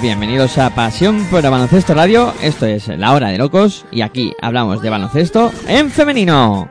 Bienvenidos a Pasión por el Baloncesto Radio, esto es La Hora de Locos y aquí hablamos de baloncesto en femenino.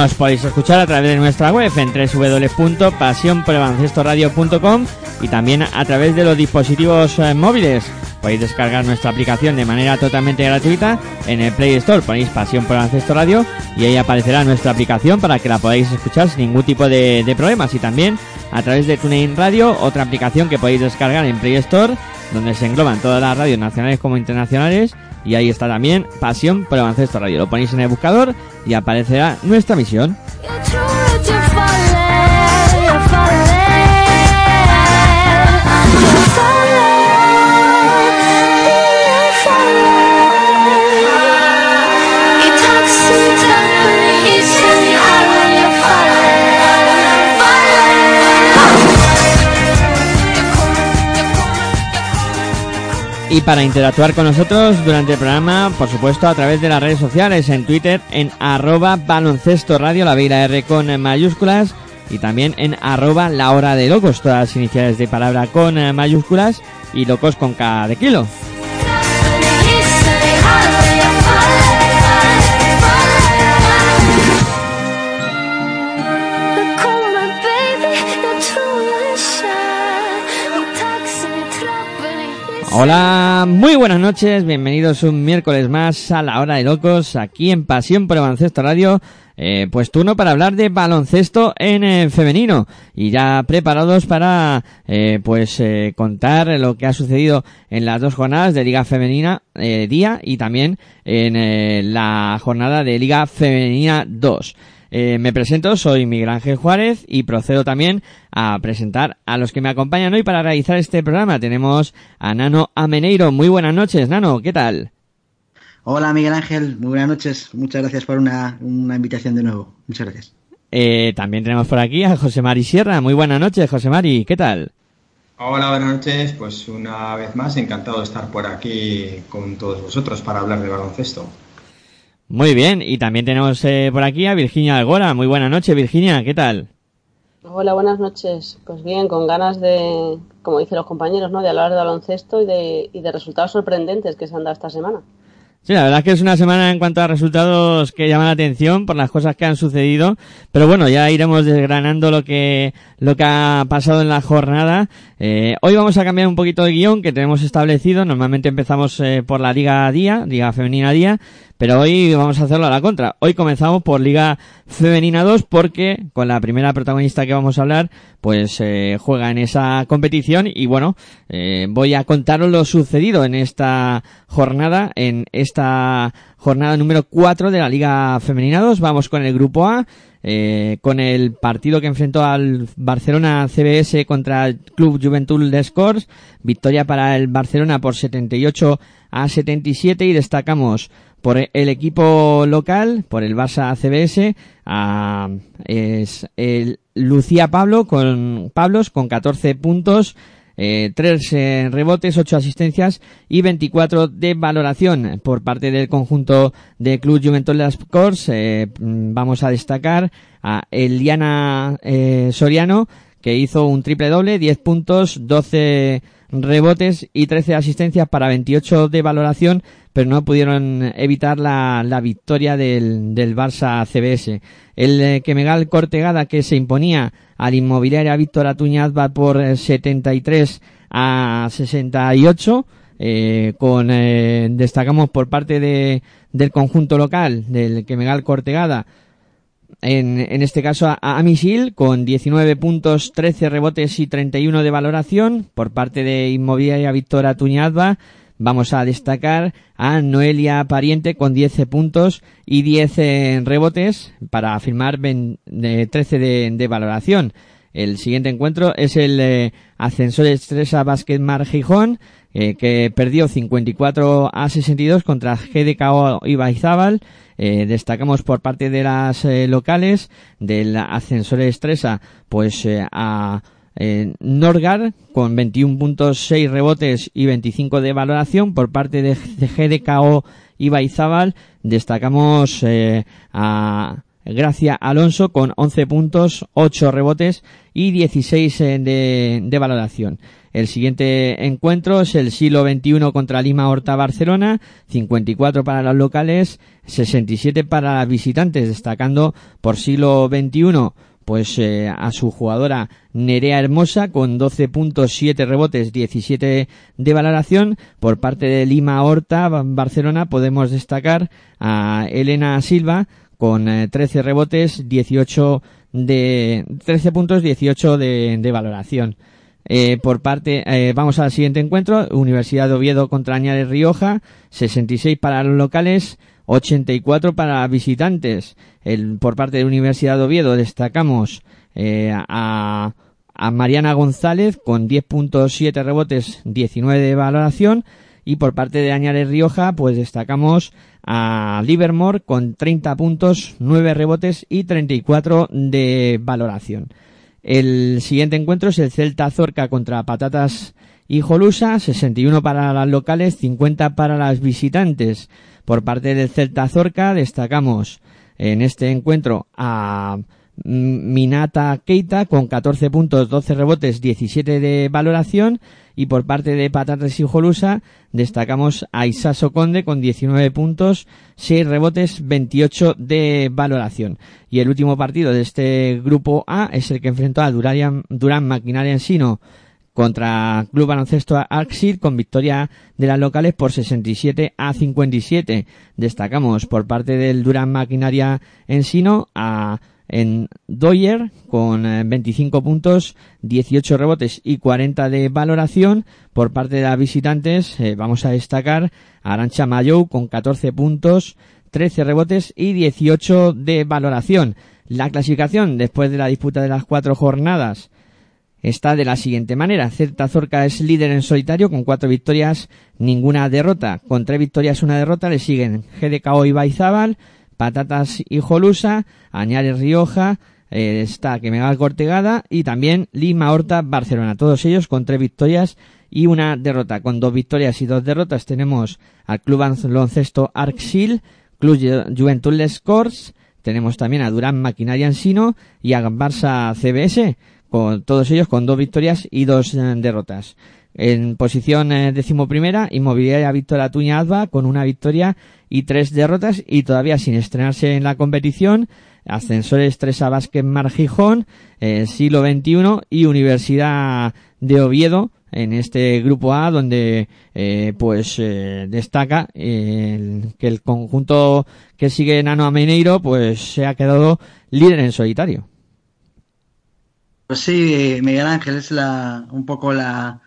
Nos podéis escuchar a través de nuestra web en www.pasionporbaloncestoradio.com y también a través de los dispositivos eh, móviles. Podéis descargar nuestra aplicación de manera totalmente gratuita en el Play Store. Ponéis Pasión por Baloncesto Radio y ahí aparecerá nuestra aplicación para que la podáis escuchar sin ningún tipo de, de problemas. Y también a través de TuneIn Radio, otra aplicación que podéis descargar en Play Store, donde se engloban todas las radios nacionales como internacionales y ahí está también Pasión por Baloncesto Radio. Lo ponéis en el buscador y aparecerá nuestra misión. Y para interactuar con nosotros durante el programa, por supuesto, a través de las redes sociales, en Twitter, en arroba baloncesto radio, la vida R con mayúsculas, y también en arroba la hora de locos, todas las iniciales de palabra con mayúsculas y locos con cada de kilo. Hola, muy buenas noches, bienvenidos un miércoles más a la hora de locos aquí en Pasión por el Baloncesto Radio. Eh, pues turno para hablar de baloncesto en eh, femenino y ya preparados para eh, pues eh, contar lo que ha sucedido en las dos jornadas de Liga Femenina eh, día y también en eh, la jornada de Liga Femenina 2. Eh, me presento, soy Miguel Ángel Juárez y procedo también a presentar a los que me acompañan hoy para realizar este programa. Tenemos a Nano Ameneiro. Muy buenas noches, Nano, ¿qué tal? Hola Miguel Ángel, muy buenas noches. Muchas gracias por una, una invitación de nuevo. Muchas gracias. Eh, también tenemos por aquí a José Mari Sierra. Muy buenas noches, José Mari, ¿qué tal? Hola, buenas noches. Pues una vez más, encantado de estar por aquí con todos vosotros para hablar de baloncesto. Muy bien, y también tenemos eh, por aquí a Virginia Algora. Muy buena noche, Virginia, ¿qué tal? Hola, buenas noches. Pues bien, con ganas de, como dicen los compañeros, ¿no? de hablar de baloncesto y de, y de resultados sorprendentes que se han dado esta semana. Sí, la verdad es que es una semana en cuanto a resultados que llaman la atención por las cosas que han sucedido, pero bueno, ya iremos desgranando lo que lo que ha pasado en la jornada. Eh, hoy vamos a cambiar un poquito de guion que tenemos establecido. Normalmente empezamos eh, por la Liga Día, Liga Femenina Día, pero hoy vamos a hacerlo a la contra. Hoy comenzamos por Liga Femenina 2 porque con la primera protagonista que vamos a hablar, pues eh, juega en esa competición y bueno, eh, voy a contaros lo sucedido en esta jornada, en esta jornada número 4 de la Liga Femenina 2. Vamos con el grupo A, eh, con el partido que enfrentó al Barcelona CBS contra el Club Juventud de Scores. Victoria para el Barcelona por 78 a 77 y destacamos por el equipo local, por el Barça CBS, a, es el Lucía Pablo con Pablos con 14 puntos, eh, 3 eh, rebotes, 8 asistencias y 24 de valoración por parte del conjunto de Club Juventud Las Cors. Eh, vamos a destacar a Eliana eh, Soriano que hizo un triple doble, 10 puntos, 12 rebotes y 13 asistencias para 28 de valoración, pero no pudieron evitar la, la victoria del, del Barça CBS. El eh, Kemegal Cortegada que se imponía al Inmobiliaria Víctor Atuñazba por 73 a 68. Eh, con eh, destacamos por parte de, del conjunto local del Kemegal Cortegada en, en este caso a, a Misil con 19 puntos, 13 rebotes y 31 de valoración por parte de Inmobiliaria Víctor Tuñazba. Vamos a destacar a Noelia Pariente con 10 puntos y 10 rebotes para firmar 13 de, valoración. El siguiente encuentro es el eh, Ascensor Estresa Basket Mar Gijón, eh, que perdió 54 a 62 contra GDKO Ibaizábal. Eh, destacamos por parte de las locales del Ascensor Estresa, pues a eh, Norgar con 21 puntos, 6 rebotes y 25 de valoración por parte de, GDKO Ibaizábal. Destacamos eh, a Gracia Alonso con 11 puntos, 8 rebotes y 16 eh, de, de, valoración. El siguiente encuentro es el Silo 21 contra Lima Horta Barcelona, 54 para los locales, 67 para las visitantes, destacando por Silo 21 pues eh, a su jugadora Nerea Hermosa con 12 puntos, 7 rebotes, 17 de valoración. Por parte de Lima Horta Barcelona podemos destacar a Elena Silva con eh, 13 rebotes, 18 de 13 puntos, 18 de, de valoración. Eh, por parte, eh, vamos al siguiente encuentro, Universidad de Oviedo contra Añares Rioja, 66 para los locales, 84 para visitantes. El, por parte de Universidad de Oviedo destacamos eh, a, a Mariana González con 10.7 rebotes, 19 de valoración. Y por parte de Añares Rioja, pues destacamos a Livermore con 30 puntos, 9 rebotes y 34 de valoración. El siguiente encuentro es el Celta Zorca contra Patatas y Jolusa, 61 para las locales, 50 para las visitantes. Por parte del Celta Zorca destacamos en este encuentro a Minata Keita con 14 puntos, 12 rebotes, 17 de valoración y por parte de Patatas y Jolusa destacamos a Isaso Conde con 19 puntos, 6 rebotes, 28 de valoración. Y el último partido de este grupo A es el que enfrentó a Durán, Durán Maquinaria Ensino contra Club Baloncesto Arxir con victoria de las locales por 67 a 57. Destacamos por parte del Durán Maquinaria Ensino a en Doyer con 25 puntos, 18 rebotes y 40 de valoración. Por parte de las visitantes eh, vamos a destacar a Arancha Mayou con 14 puntos, 13 rebotes y 18 de valoración. La clasificación después de la disputa de las cuatro jornadas está de la siguiente manera. Celta Zorca es líder en solitario con cuatro victorias, ninguna derrota. Con tres victorias, una derrota le siguen GDKO y Baizábal, Patatas y Jolusa, Añares Rioja, eh, está Quemegal Cortegada y también Lima Horta Barcelona. Todos ellos con tres victorias y una derrota. Con dos victorias y dos derrotas tenemos al Club Baloncesto Arxil, Club Juventud Les tenemos también a Durán Maquinaria Ensino y a Barça CBS, con todos ellos con dos victorias y dos eh, derrotas. En posición eh, decimoprimera, Inmobiliaria Víctor Atuña Alba con una victoria y tres derrotas y todavía sin estrenarse en la competición. Ascensores 3 a Básquet Mar Gijón, eh, siglo XXI y Universidad de Oviedo en este grupo A donde eh, pues eh, destaca eh, que el conjunto que sigue Nano a Mineiro pues se ha quedado líder en solitario. Pues sí, Miguel Ángel es la un poco la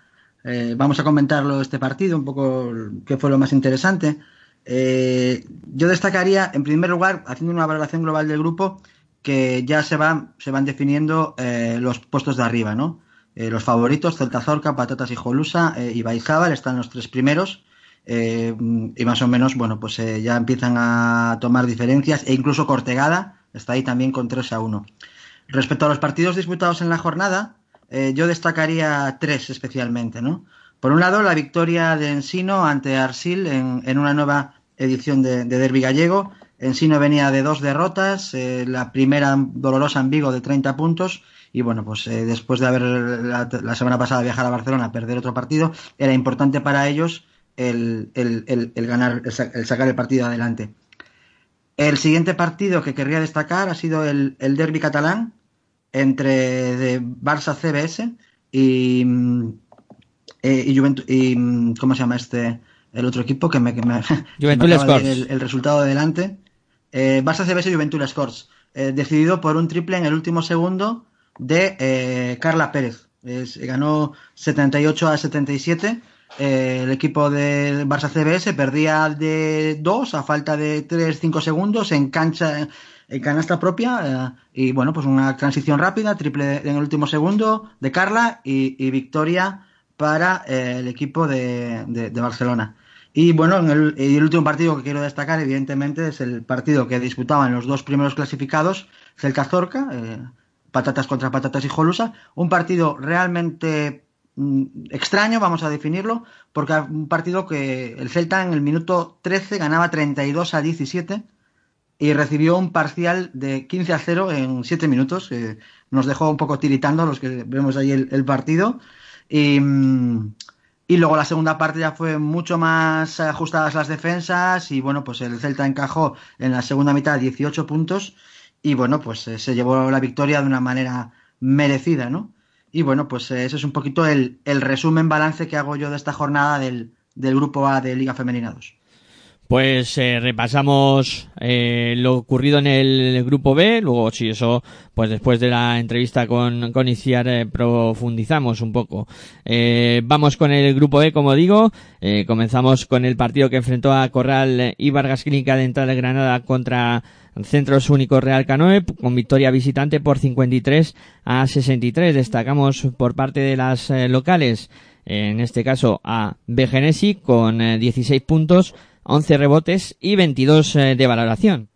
eh, vamos a comentarlo este partido, un poco qué fue lo más interesante. Eh, yo destacaría, en primer lugar, haciendo una valoración global del grupo, que ya se van, se van definiendo eh, los puestos de arriba, ¿no? Eh, los favoritos, Celta Zorca, Patatas y Jolusa y Baizábal están los tres primeros. y más o menos, bueno, pues ya empiezan a tomar diferencias e incluso Cortegada está ahí también con 3 a 1. Respecto a los partidos disputados en la jornada, yo destacaría tres especialmente, ¿no? Por un lado, la victoria de Ensino ante Arsil en, una nueva edición de, Derby gallego. Ensino venía de dos derrotas, eh, la primera dolorosa en Vigo de 30 puntos y bueno, pues eh, después de haber la, semana pasada viajar a Barcelona a perder otro partido, era importante para ellos el, ganar, el, sacar el partido adelante. El siguiente partido que querría destacar ha sido el, Derby catalán entre de Barça CBS y, eh, y, Juventus, y mm, ¿cómo se llama este? El otro equipo que me, que me, el, resultado adelante. Eh, Barça CBS Juventus Scores. Eh, decidido por un triple en el último segundo de eh, Carla Pérez. ganó 78 a 77. El equipo de Barça CBS perdía de 2 a falta de 3-5 segundos en cancha en canasta propia y bueno pues una transición rápida triple en el último segundo de Carla y, victoria para eh, el equipo de, Barcelona. Y bueno, en el, último partido que quiero destacar, evidentemente, es el partido que disputaban los dos primeros clasificados, Celta Zorca, eh, patatas contra patatas y Jolusa. Un partido realmente extraño, vamos a definirlo, porque un partido que el Celta en el minuto 13 ganaba 32 a 17 y recibió un parcial de 15 a 0 en 7 minutos, que nos dejó un poco tiritando los que vemos ahí el partido. Y, y luego la segunda parte ya fue mucho más ajustadas las defensas y bueno, pues el Celta encajó en la segunda mitad 18 puntos y bueno, pues eh, se llevó la victoria de una manera merecida, ¿no? Y bueno, pues eh, ese es un poquito el, el resumen balance que hago yo de esta jornada del, del Grupo A de Liga Femenina 2. Pues eh, repasamos eh, lo ocurrido en el grupo B, luego si eso, pues después de la entrevista con, con Iciar profundizamos un poco. vamos con el grupo B, como digo, comenzamos con el partido que enfrentó a Corral y Vargas Clínica de Entrada de Granada contra Centros Único Real Canoe, con victoria visitante por 53 a 63. Destacamos por parte de las locales, en este caso a Begenesi con 16 puntos, 11 rebotes y 22 eh, de valoración.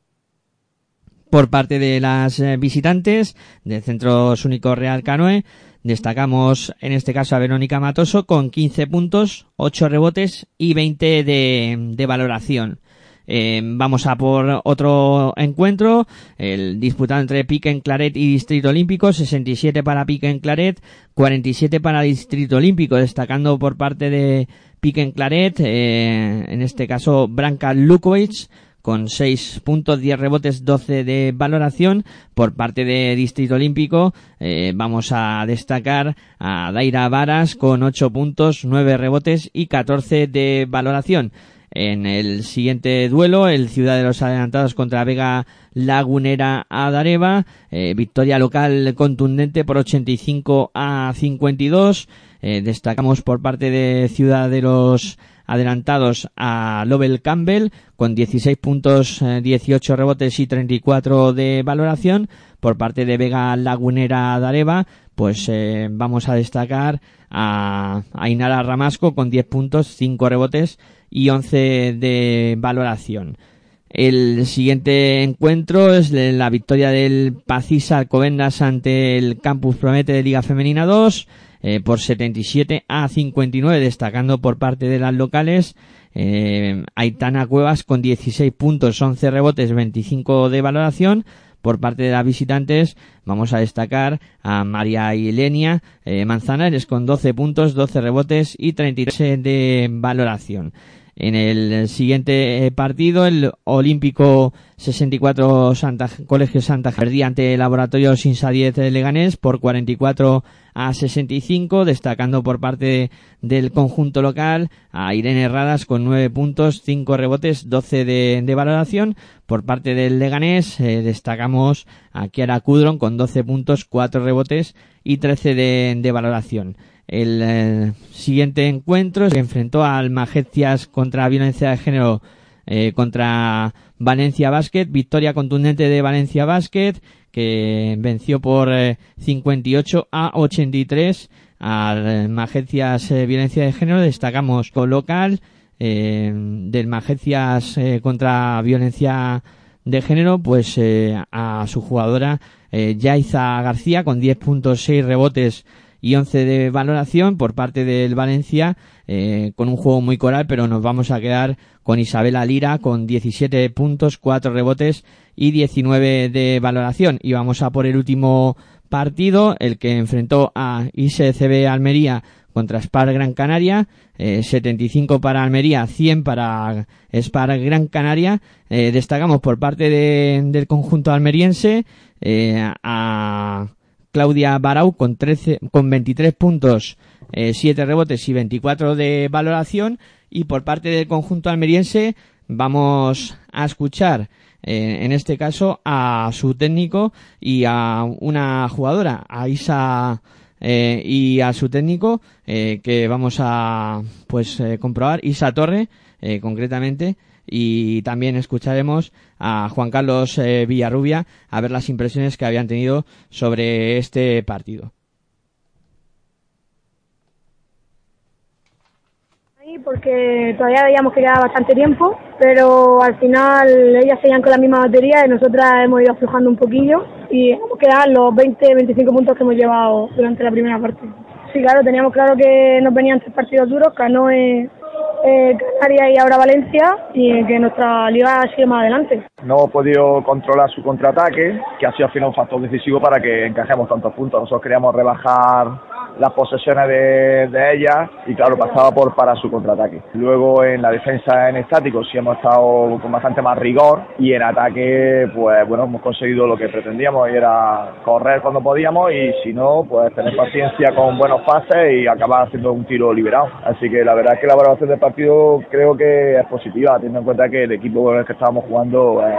Por parte de las eh, visitantes del Centro Único Real Canoe, destacamos en este caso a Verónica Matoso con 15 puntos, 8 rebotes y 20 de, valoración. Eh, vamos a por otro encuentro, el disputado entre Pique en Claret y Distrito Olímpico, 67 para Pique en Claret, 47 para Distrito Olímpico, destacando por parte de Pique en Claret, eh, en este caso Branka Lukovic, con 6 puntos, 10 rebotes, 12 de valoración. Por parte de Distrito Olímpico, eh, vamos a destacar a Daira Varas con 8 puntos, 9 rebotes y 14 de valoración. En el siguiente duelo, el Ciudad de los Adelantados contra Vega Lagunera Adareva, eh, victoria local contundente por 85 a 52. Eh, destacamos por parte de Ciudad de los adelantados a Lovell Campbell con 16 puntos, 18 eh, rebotes y 34 de valoración. Por parte de Vega Lagunera Dareva, pues eh, vamos a destacar a, a Inara Ramasco con 10 puntos, 5 rebotes y 11 de valoración. El siguiente encuentro es la victoria del Pacisa Alcobendas ante el Campus Promete de Liga Femenina 2 eh, por 77 a 59, destacando por parte de las locales eh, Aitana Cuevas con 16 puntos, 11 rebotes, 25 de valoración. Por parte de las visitantes vamos a destacar a María Ilenia eh, Manzanares con 12 puntos, 12 rebotes y 33 de valoración. En el siguiente partido, el Olímpico 64 Santa, Colegio Santa perdía ante el Laboratorio Sinsa 10 de Leganés por 44 a 65, destacando por parte del conjunto local a Irene Herradas con 9 puntos, 5 rebotes, 12 de, valoración. Por parte del Leganés eh, destacamos a Kiara Kudron con 12 puntos, 4 rebotes y 13 de valoración. El eh, siguiente encuentro se enfrentó al Magetias contra violencia de género eh, contra Valencia Basket, victoria contundente de Valencia Basket que venció por 58 eh, a 83 al Magencias Violencia de Género. Destacamos con local del Magencias contra Violencia de Género, pues a su jugadora Yaiza García con 10 puntos, 6 rebotes y 11 de valoración por parte del Valencia eh, con un juego muy coral, pero nos vamos a quedar con Isabela Lira con 17 puntos, 4 rebotes y 19 de valoración. Y vamos a por el último partido, el que enfrentó a ISCB Almería contra Spar Gran Canaria, 75 eh, para Almería, 100 para Spar Gran Canaria. Eh, destacamos por parte del conjunto almeriense a Claudia Barau con 13, con 23 puntos, eh, 7 rebotes y 24 de valoración. Y por parte del conjunto almeriense vamos a escuchar eh, en este caso a su técnico y a una jugadora, a Isa eh, y a su técnico eh, que vamos a pues comprobar, Isa Torre concretamente y también escucharemos a Juan Carlos eh, Villarrubia a ver las impresiones que habían tenido sobre este partido. porque todavía veíamos que quedaba bastante tiempo, pero al final ellas seguían con la misma batería y nosotras hemos ido aflojando un poquillo y hemos quedado los 20-25 puntos que hemos llevado durante la primera parte. Sí, claro, teníamos claro que nos venían tres partidos duros, Canoe, eh, Canarias y ahora Valencia y que nuestra liga sigue más adelante. No hemos podido controlar su contraataque, que ha sido al final un factor decisivo para que encajemos tantos puntos. Nosotros queríamos rebajar las posesiones de, de ella y claro, pasaba por para su contraataque. Luego en la defensa en estático sí hemos estado con bastante más rigor y en ataque pues bueno, hemos conseguido lo que pretendíamos y era correr cuando podíamos y si no, pues tener paciencia con buenos pases y acabar haciendo un tiro liberado. Así que la verdad es que la valoración del partido creo que es positiva, teniendo en cuenta que el equipo con el que estábamos jugando es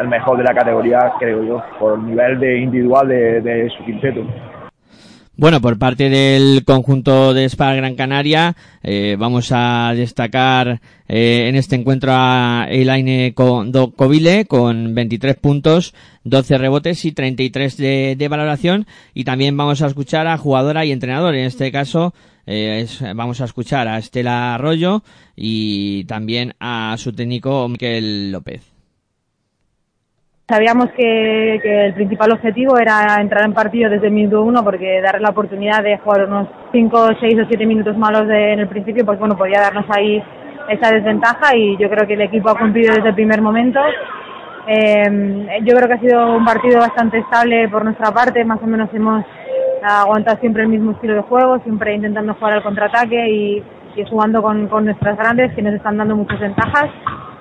el mejor de la categoría, creo yo, por el nivel de individual de su quinteto. Bueno, por parte del conjunto de Spa Gran Canaria, eh, vamos a destacar eh, en este encuentro a Elaine Covile con 23 puntos, 12 rebotes y 33 de, de valoración. Y también vamos a escuchar a jugadora y entrenador. En este caso, eh, vamos a escuchar a Estela Arroyo y también a su técnico Miquel López. Sabíamos que, el principal objetivo era entrar en partido desde el minuto uno porque dar la oportunidad de jugar unos 5, 6 o 7 minutos malos en el principio, pues bueno, podía darnos ahí esa desventaja y yo creo que el equipo ha cumplido desde el primer momento. Em, yo creo que ha sido un partido bastante estable por nuestra parte, más o menos hemos aguantado siempre el mismo estilo de juego, siempre intentando jugar al contraataque y, jugando con nuestras grandes que nos están dando muchas ventajas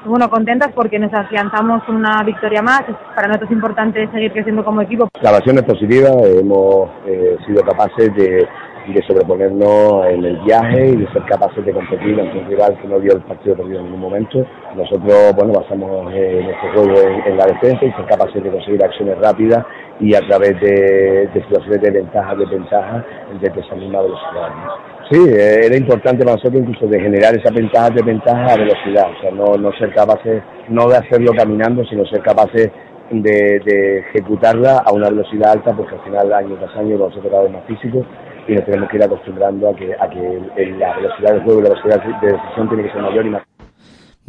bueno, contentas porque nos afianzamos una victoria más. Para nosotros es importante seguir creciendo como equipo. La versión es positiva, hemos eh, sido capaces de, sobreponernos en el viaje y de ser capaces de competir ante un rival que no dio el partido perdido en ningún momento. Nosotros, bueno, basamos eh, nuestro juego en, la defensa y ser capaces de conseguir acciones rápidas y a través de, situaciones de ventaja, de ventaja, de esa misma velocidad. Sí, era importante para nosotros incluso de generar esa ventaja de ventaja a velocidad, o sea, no, no ser capaces, no de hacerlo caminando, sino ser capaces de, ejecutarla a una velocidad alta, porque al final año tras año vamos a cada vez más físicos y nos tenemos que ir acostumbrando a que, a que la velocidad del juego y la velocidad de decisión tiene que ser mayor y más.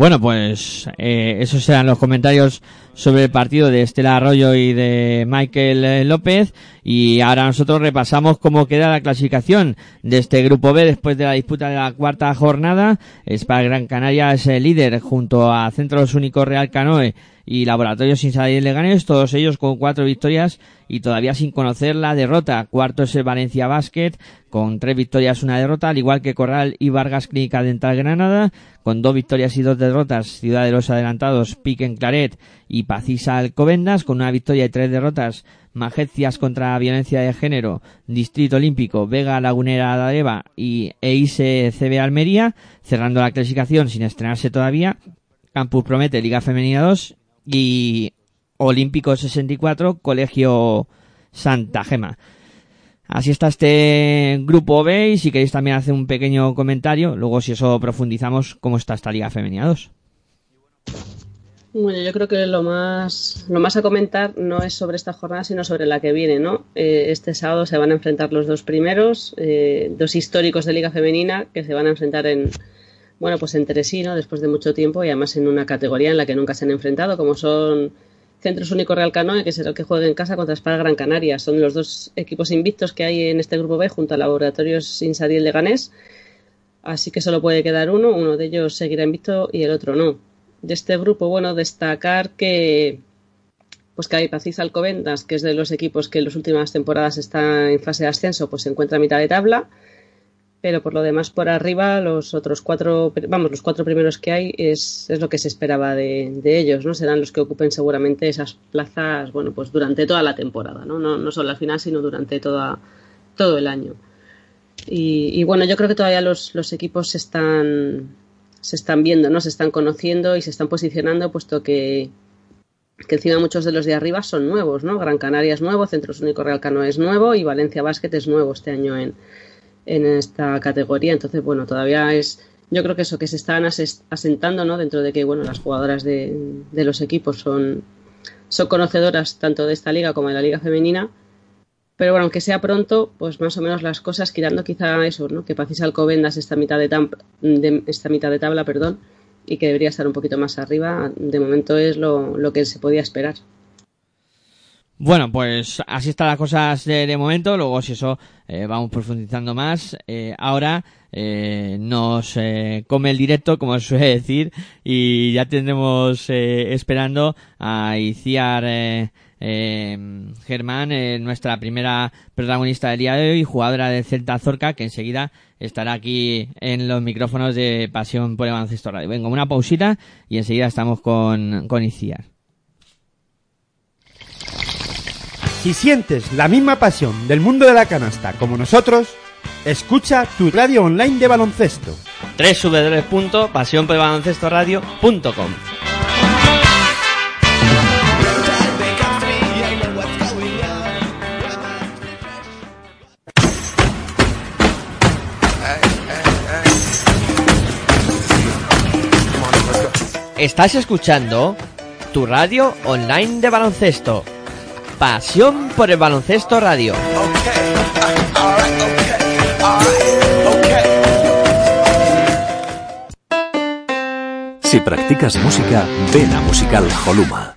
Bueno, pues eh, esos eran los comentarios sobre el partido de Estela Arroyo y de Michael eh, López. Y ahora nosotros repasamos cómo queda la clasificación de este grupo B después de la disputa de la cuarta jornada. Spa Gran Canaria es el líder junto a Centros Únicos Real Canoe y Laboratorios Sin Salir Leganes, todos ellos con cuatro victorias y todavía sin conocer la derrota. Cuarto es el Valencia Basket, con tres victorias, una derrota, al igual que Corral y Vargas Clínica Dental Granada, con dos victorias y dos derrotas. Ciudad de los Adelantados, Piquen Claret y Pacisa Alcobendas, con una victoria y tres derrotas. Majecias contra violencia de género, Distrito Olímpico, Vega Lagunera de Eva y EISE CB Almería, cerrando la clasificación sin estrenarse todavía. Campus Promete, Liga Femenina 2 y Olímpico 64, Colegio Santa Gema. Así está este grupo B y si queréis también hacer un pequeño comentario, luego si eso profundizamos cómo está esta Liga Femenina 2. Bueno, yo creo que lo más, lo más a comentar no es sobre esta jornada, sino sobre la que viene, ¿no? Eh, este sábado se van a enfrentar los dos primeros, eh, dos históricos de Liga Femenina, que se van a enfrentar en, bueno, pues entre sí, ¿no? Después de mucho tiempo y además en una categoría en la que nunca se han enfrentado, como son Centros Único Real Canoe, que será el que juegue en casa contra Espada Gran Canaria. Son los dos equipos invictos que hay en este grupo B junto a Laboratorios Insadiel de Ganés. Así que solo puede quedar uno, uno de ellos seguirá invicto y el otro no. De este grupo, bueno, destacar que pues que hay Pacis Alcobendas, que es de los equipos que en las últimas temporadas está en fase de ascenso, pues se encuentra a mitad de tabla pero por lo demás por arriba los otros cuatro vamos los cuatro primeros que hay es, es lo que se esperaba de, de, ellos no serán los que ocupen seguramente esas plazas bueno pues durante toda la temporada no no, no solo al final sino durante toda todo el año. Y, y bueno yo creo que todavía los, los equipos se están se están viendo no se están conociendo y se están posicionando puesto que que encima muchos de los de arriba son nuevos, ¿no? Gran Canaria es nuevo, Centros Único Real Cano es nuevo y Valencia Basket es nuevo este año en, en esta categoría. Entonces, bueno, todavía es, yo creo que eso, que se están asentando, ¿no? Dentro de que, bueno, las jugadoras de, los equipos son, son conocedoras tanto de esta liga como de la liga femenina. Pero bueno, aunque sea pronto, pues más o menos las cosas, quitando quizá eso, ¿no? Que Pacis Alcobendas esta mitad de, de, esta mitad de tabla, perdón, y que debería estar un poquito más arriba, de momento es lo, lo que se podía esperar. Bueno, pues así están las cosas de, momento. Luego, si eso, eh, vamos profundizando más. Eh, ahora eh, nos come el directo, como se suele decir, y ya tendremos esperando a Iciar eh, Germán, nuestra primera protagonista del día de hoy, jugadora del Celta Zorca, que enseguida estará aquí en los micrófonos de Pasión por el Baloncesto Radio. Venga, una pausita y enseguida estamos con, con Iciar. Si sientes la misma pasión del mundo de la canasta como nosotros, escucha tu radio online de baloncesto. www.pasionporbaloncestoradio.com Estás escuchando tu radio online de baloncesto. Pasión por el baloncesto radio. Si practicas música, ven a Musical Holuma.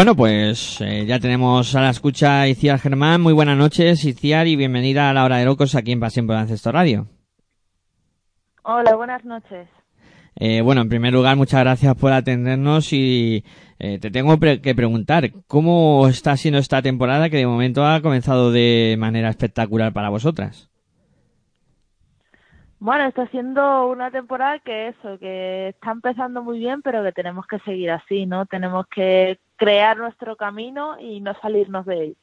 Bueno, pues eh, ya tenemos a la escucha Iciar Germán. Muy buenas noches, Iciar, y bienvenida a la hora de locos aquí en Pasión por Baloncesto Radio. Hola, buenas noches. Eh, bueno, en primer lugar, muchas gracias por atendernos y eh, te tengo pre que preguntar, ¿cómo está siendo esta temporada que de momento ha comenzado de manera espectacular para vosotras? Bueno, está siendo una temporada que eso, que está empezando muy bien, pero que tenemos que seguir así, ¿no? Tenemos que crear nuestro camino y no salirnos de él.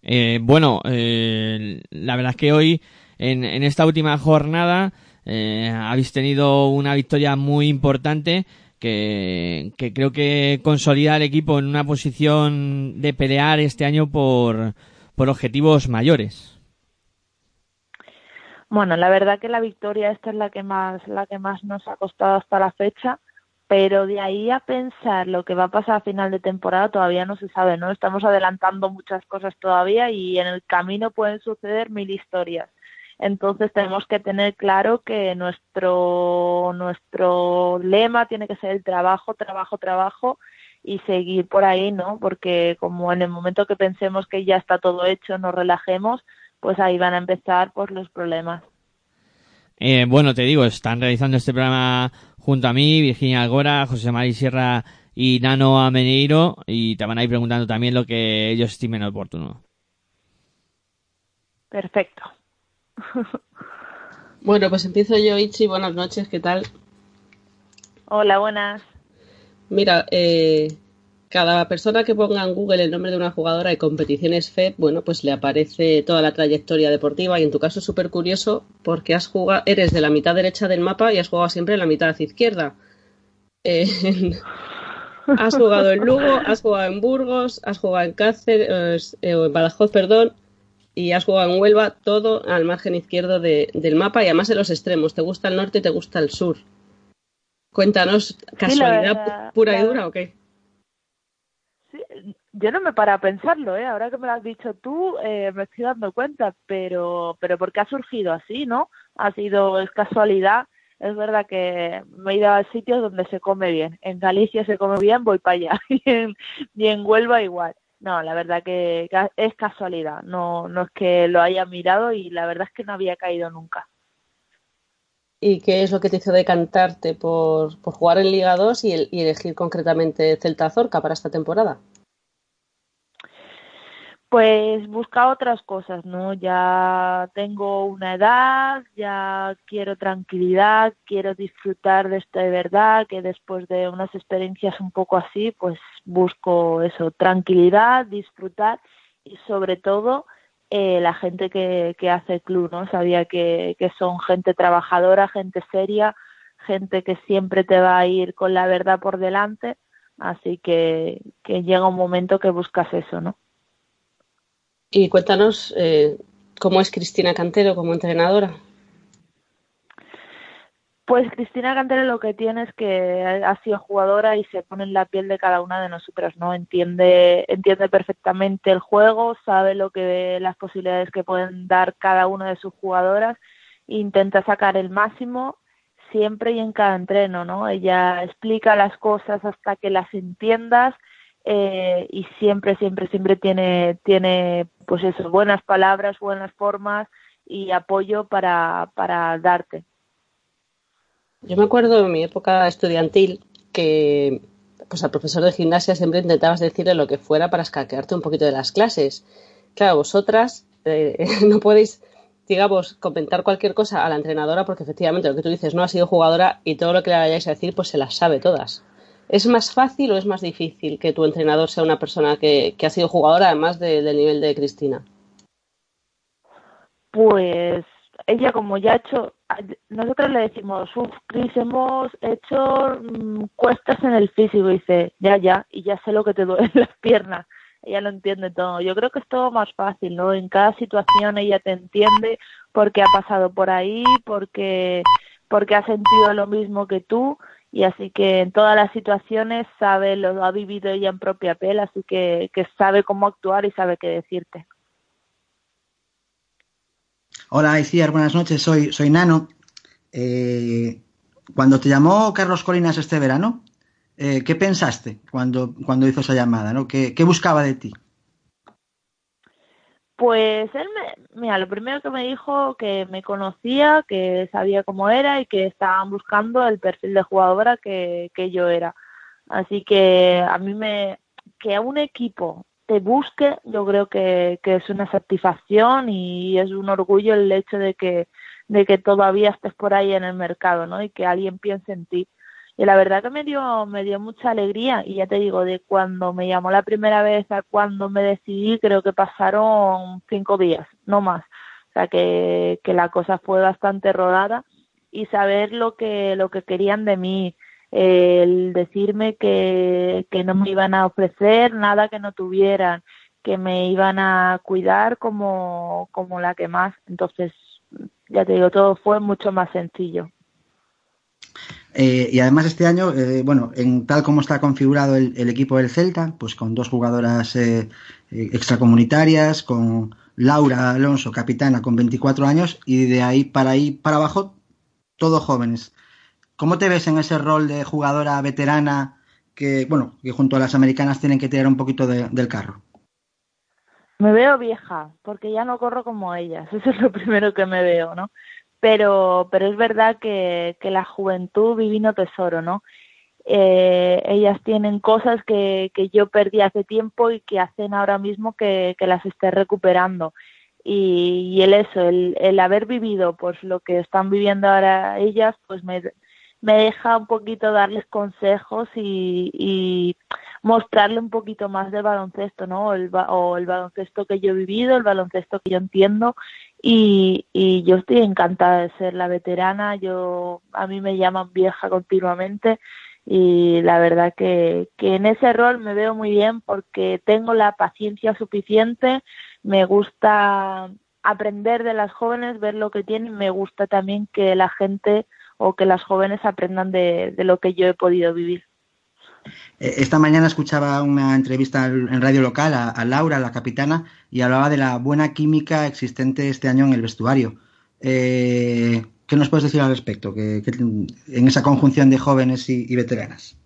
Eh, bueno, eh, la verdad es que hoy, en, en esta última jornada, eh, habéis tenido una victoria muy importante que, que creo que consolida al equipo en una posición de pelear este año por, por objetivos mayores. Bueno, la verdad que la victoria esta es la que más la que más nos ha costado hasta la fecha, pero de ahí a pensar lo que va a pasar a final de temporada todavía no se sabe, ¿no? Estamos adelantando muchas cosas todavía y en el camino pueden suceder mil historias. Entonces tenemos que tener claro que nuestro nuestro lema tiene que ser el trabajo, trabajo, trabajo y seguir por ahí, ¿no? Porque como en el momento que pensemos que ya está todo hecho, nos relajemos, pues ahí van a empezar pues los problemas. Eh, bueno, te digo, están realizando este programa junto a mí, Virginia Algora, José María Sierra y Nano Ameneiro, y te van a ir preguntando también lo que ellos estimen oportuno. Perfecto. bueno, pues empiezo yo, Ichi. Buenas noches, ¿qué tal? Hola, buenas. Mira, eh, cada persona que ponga en Google el nombre de una jugadora de competiciones FED, bueno, pues le aparece toda la trayectoria deportiva y en tu caso es súper curioso porque has jugado, eres de la mitad derecha del mapa y has jugado siempre en la mitad izquierda. Eh, has jugado en Lugo, has jugado en Burgos, has jugado en Cáceres, eh, en Badajoz, perdón, y has jugado en Huelva, todo al margen izquierdo del mapa y además de los extremos. ¿Te gusta el norte y te gusta el sur? Cuéntanos, ¿casualidad pura y dura o qué? Yo no me para a pensarlo, ¿eh? Ahora que me lo has dicho tú, eh, me estoy dando cuenta, pero, pero porque ha surgido así, ¿no? Ha sido, es casualidad. Es verdad que me he ido a sitios donde se come bien. En Galicia se come bien, voy para allá. y, en, Huelva igual. No, la verdad que es casualidad. No, no es que lo haya mirado y la verdad es que no había caído nunca. ¿Y qué es lo que te hizo decantarte por, por jugar en Liga 2 y, y elegir concretamente Celta Zorca para esta temporada? Pues busca otras cosas, ¿no? Ya tengo una edad, ya quiero tranquilidad, quiero disfrutar de esto de verdad, que después de unas experiencias un poco así, pues busco eso, tranquilidad, disfrutar y sobre todo eh, la gente que, que hace club, ¿no? Sabía que, que son gente trabajadora, gente seria, gente que siempre te va a ir con la verdad por delante, así que, que llega un momento que buscas eso, ¿no? Y cuéntanos eh, cómo es Cristina Cantero como entrenadora. Pues Cristina Cantero lo que tiene es que ha sido jugadora y se pone en la piel de cada una de nosotras, ¿no? Entiende, entiende perfectamente el juego, sabe lo que las posibilidades que pueden dar cada una de sus jugadoras intenta sacar el máximo siempre y en cada entreno, ¿no? Ella explica las cosas hasta que las entiendas eh, y siempre, siempre, siempre tiene, tiene, pues eso, buenas palabras, buenas formas y apoyo para, para darte. Yo me acuerdo en mi época estudiantil que pues al profesor de gimnasia siempre intentabas decirle lo que fuera para escaquearte un poquito de las clases. Claro, vosotras eh, no podéis, digamos, comentar cualquier cosa a la entrenadora porque efectivamente lo que tú dices no ha sido jugadora y todo lo que le vayáis a decir pues se las sabe todas. ¿Es más fácil o es más difícil que tu entrenador sea una persona que, ha sido jugadora, además del nivel de Cristina? Pues ella como ya ha hecho, nosotros le decimos, uff, Cris, hemos hecho mm, cuestas en el físico, y dice, ya, ya, y ya sé lo que te duele en las piernas. Ella lo entiende todo. Yo creo que es todo más fácil, ¿no? En cada situación ella te entiende porque ha pasado por ahí, porque, porque ha sentido lo mismo que tú y así que en todas las situaciones sabe, lo ha vivido ella en propia piel, así que, sabe cómo actuar y sabe qué decirte. Hola, Iciar, buenas noches, soy, soy Nano. Eh, cuando te llamó Carlos Colinas este verano, eh, ¿qué pensaste cuando, cuando hizo esa llamada? ¿no? ¿Qué, ¿Qué buscaba de ti? Pues él me, mira, lo primero que me dijo que me conocía, que sabía cómo era y que estaban buscando el perfil de jugadora que, que yo era. Así que a mí me, que a un equipo te busque, yo creo que, que es una satisfacción y es un orgullo el hecho de que, de que todavía estés por ahí en el mercado, ¿no? Y que alguien piense en ti y la verdad que me dio, me dio mucha alegría y ya te digo, de cuando me llamó la primera vez a cuando me decidí, creo que pasaron cinco días, no más. O sea que, que la cosa fue bastante rodada y saber lo que, lo que querían de mí, el decirme que, que no me iban a ofrecer nada que no tuvieran, que me iban a cuidar como, como la que más. Entonces, ya te digo, todo fue mucho más sencillo. Eh, y además este año, eh, bueno, en tal como está configurado el, el, equipo del Celta, pues con dos jugadoras eh, extracomunitarias, con Laura Alonso, capitana, con 24 años, y de ahí para ahí para abajo, todos jóvenes. ¿Cómo te ves en ese rol de jugadora veterana que, bueno, que junto a las americanas tienen que tirar un poquito de, del carro? Me veo vieja, porque ya no corro como ellas, eso es lo primero que me veo, ¿no? Pero, pero es verdad que, que la juventud divino tesoro, ¿no? Eh, ellas tienen cosas que, que yo perdí hace tiempo y que hacen ahora mismo que, que las esté recuperando. Y, y, el eso, el, el haber vivido pues lo que están viviendo ahora ellas, pues me, me deja un poquito darles consejos y, y mostrarle un poquito más del baloncesto, ¿no? El, o el baloncesto que yo he vivido, el baloncesto que yo entiendo y, y yo estoy encantada de ser la veterana, yo a mí me llaman vieja continuamente y la verdad que, que en ese rol me veo muy bien porque tengo la paciencia suficiente, me gusta aprender de las jóvenes, ver lo que tienen, me gusta también que la gente o que las jóvenes aprendan de, de lo que yo he podido vivir. Esta mañana escuchaba una entrevista en radio local a, Laura, la capitana, y hablaba de la buena química existente este año en el vestuario. Eh, ¿Qué nos puedes decir al respecto que, en esa conjunción de jóvenes y, veteranas?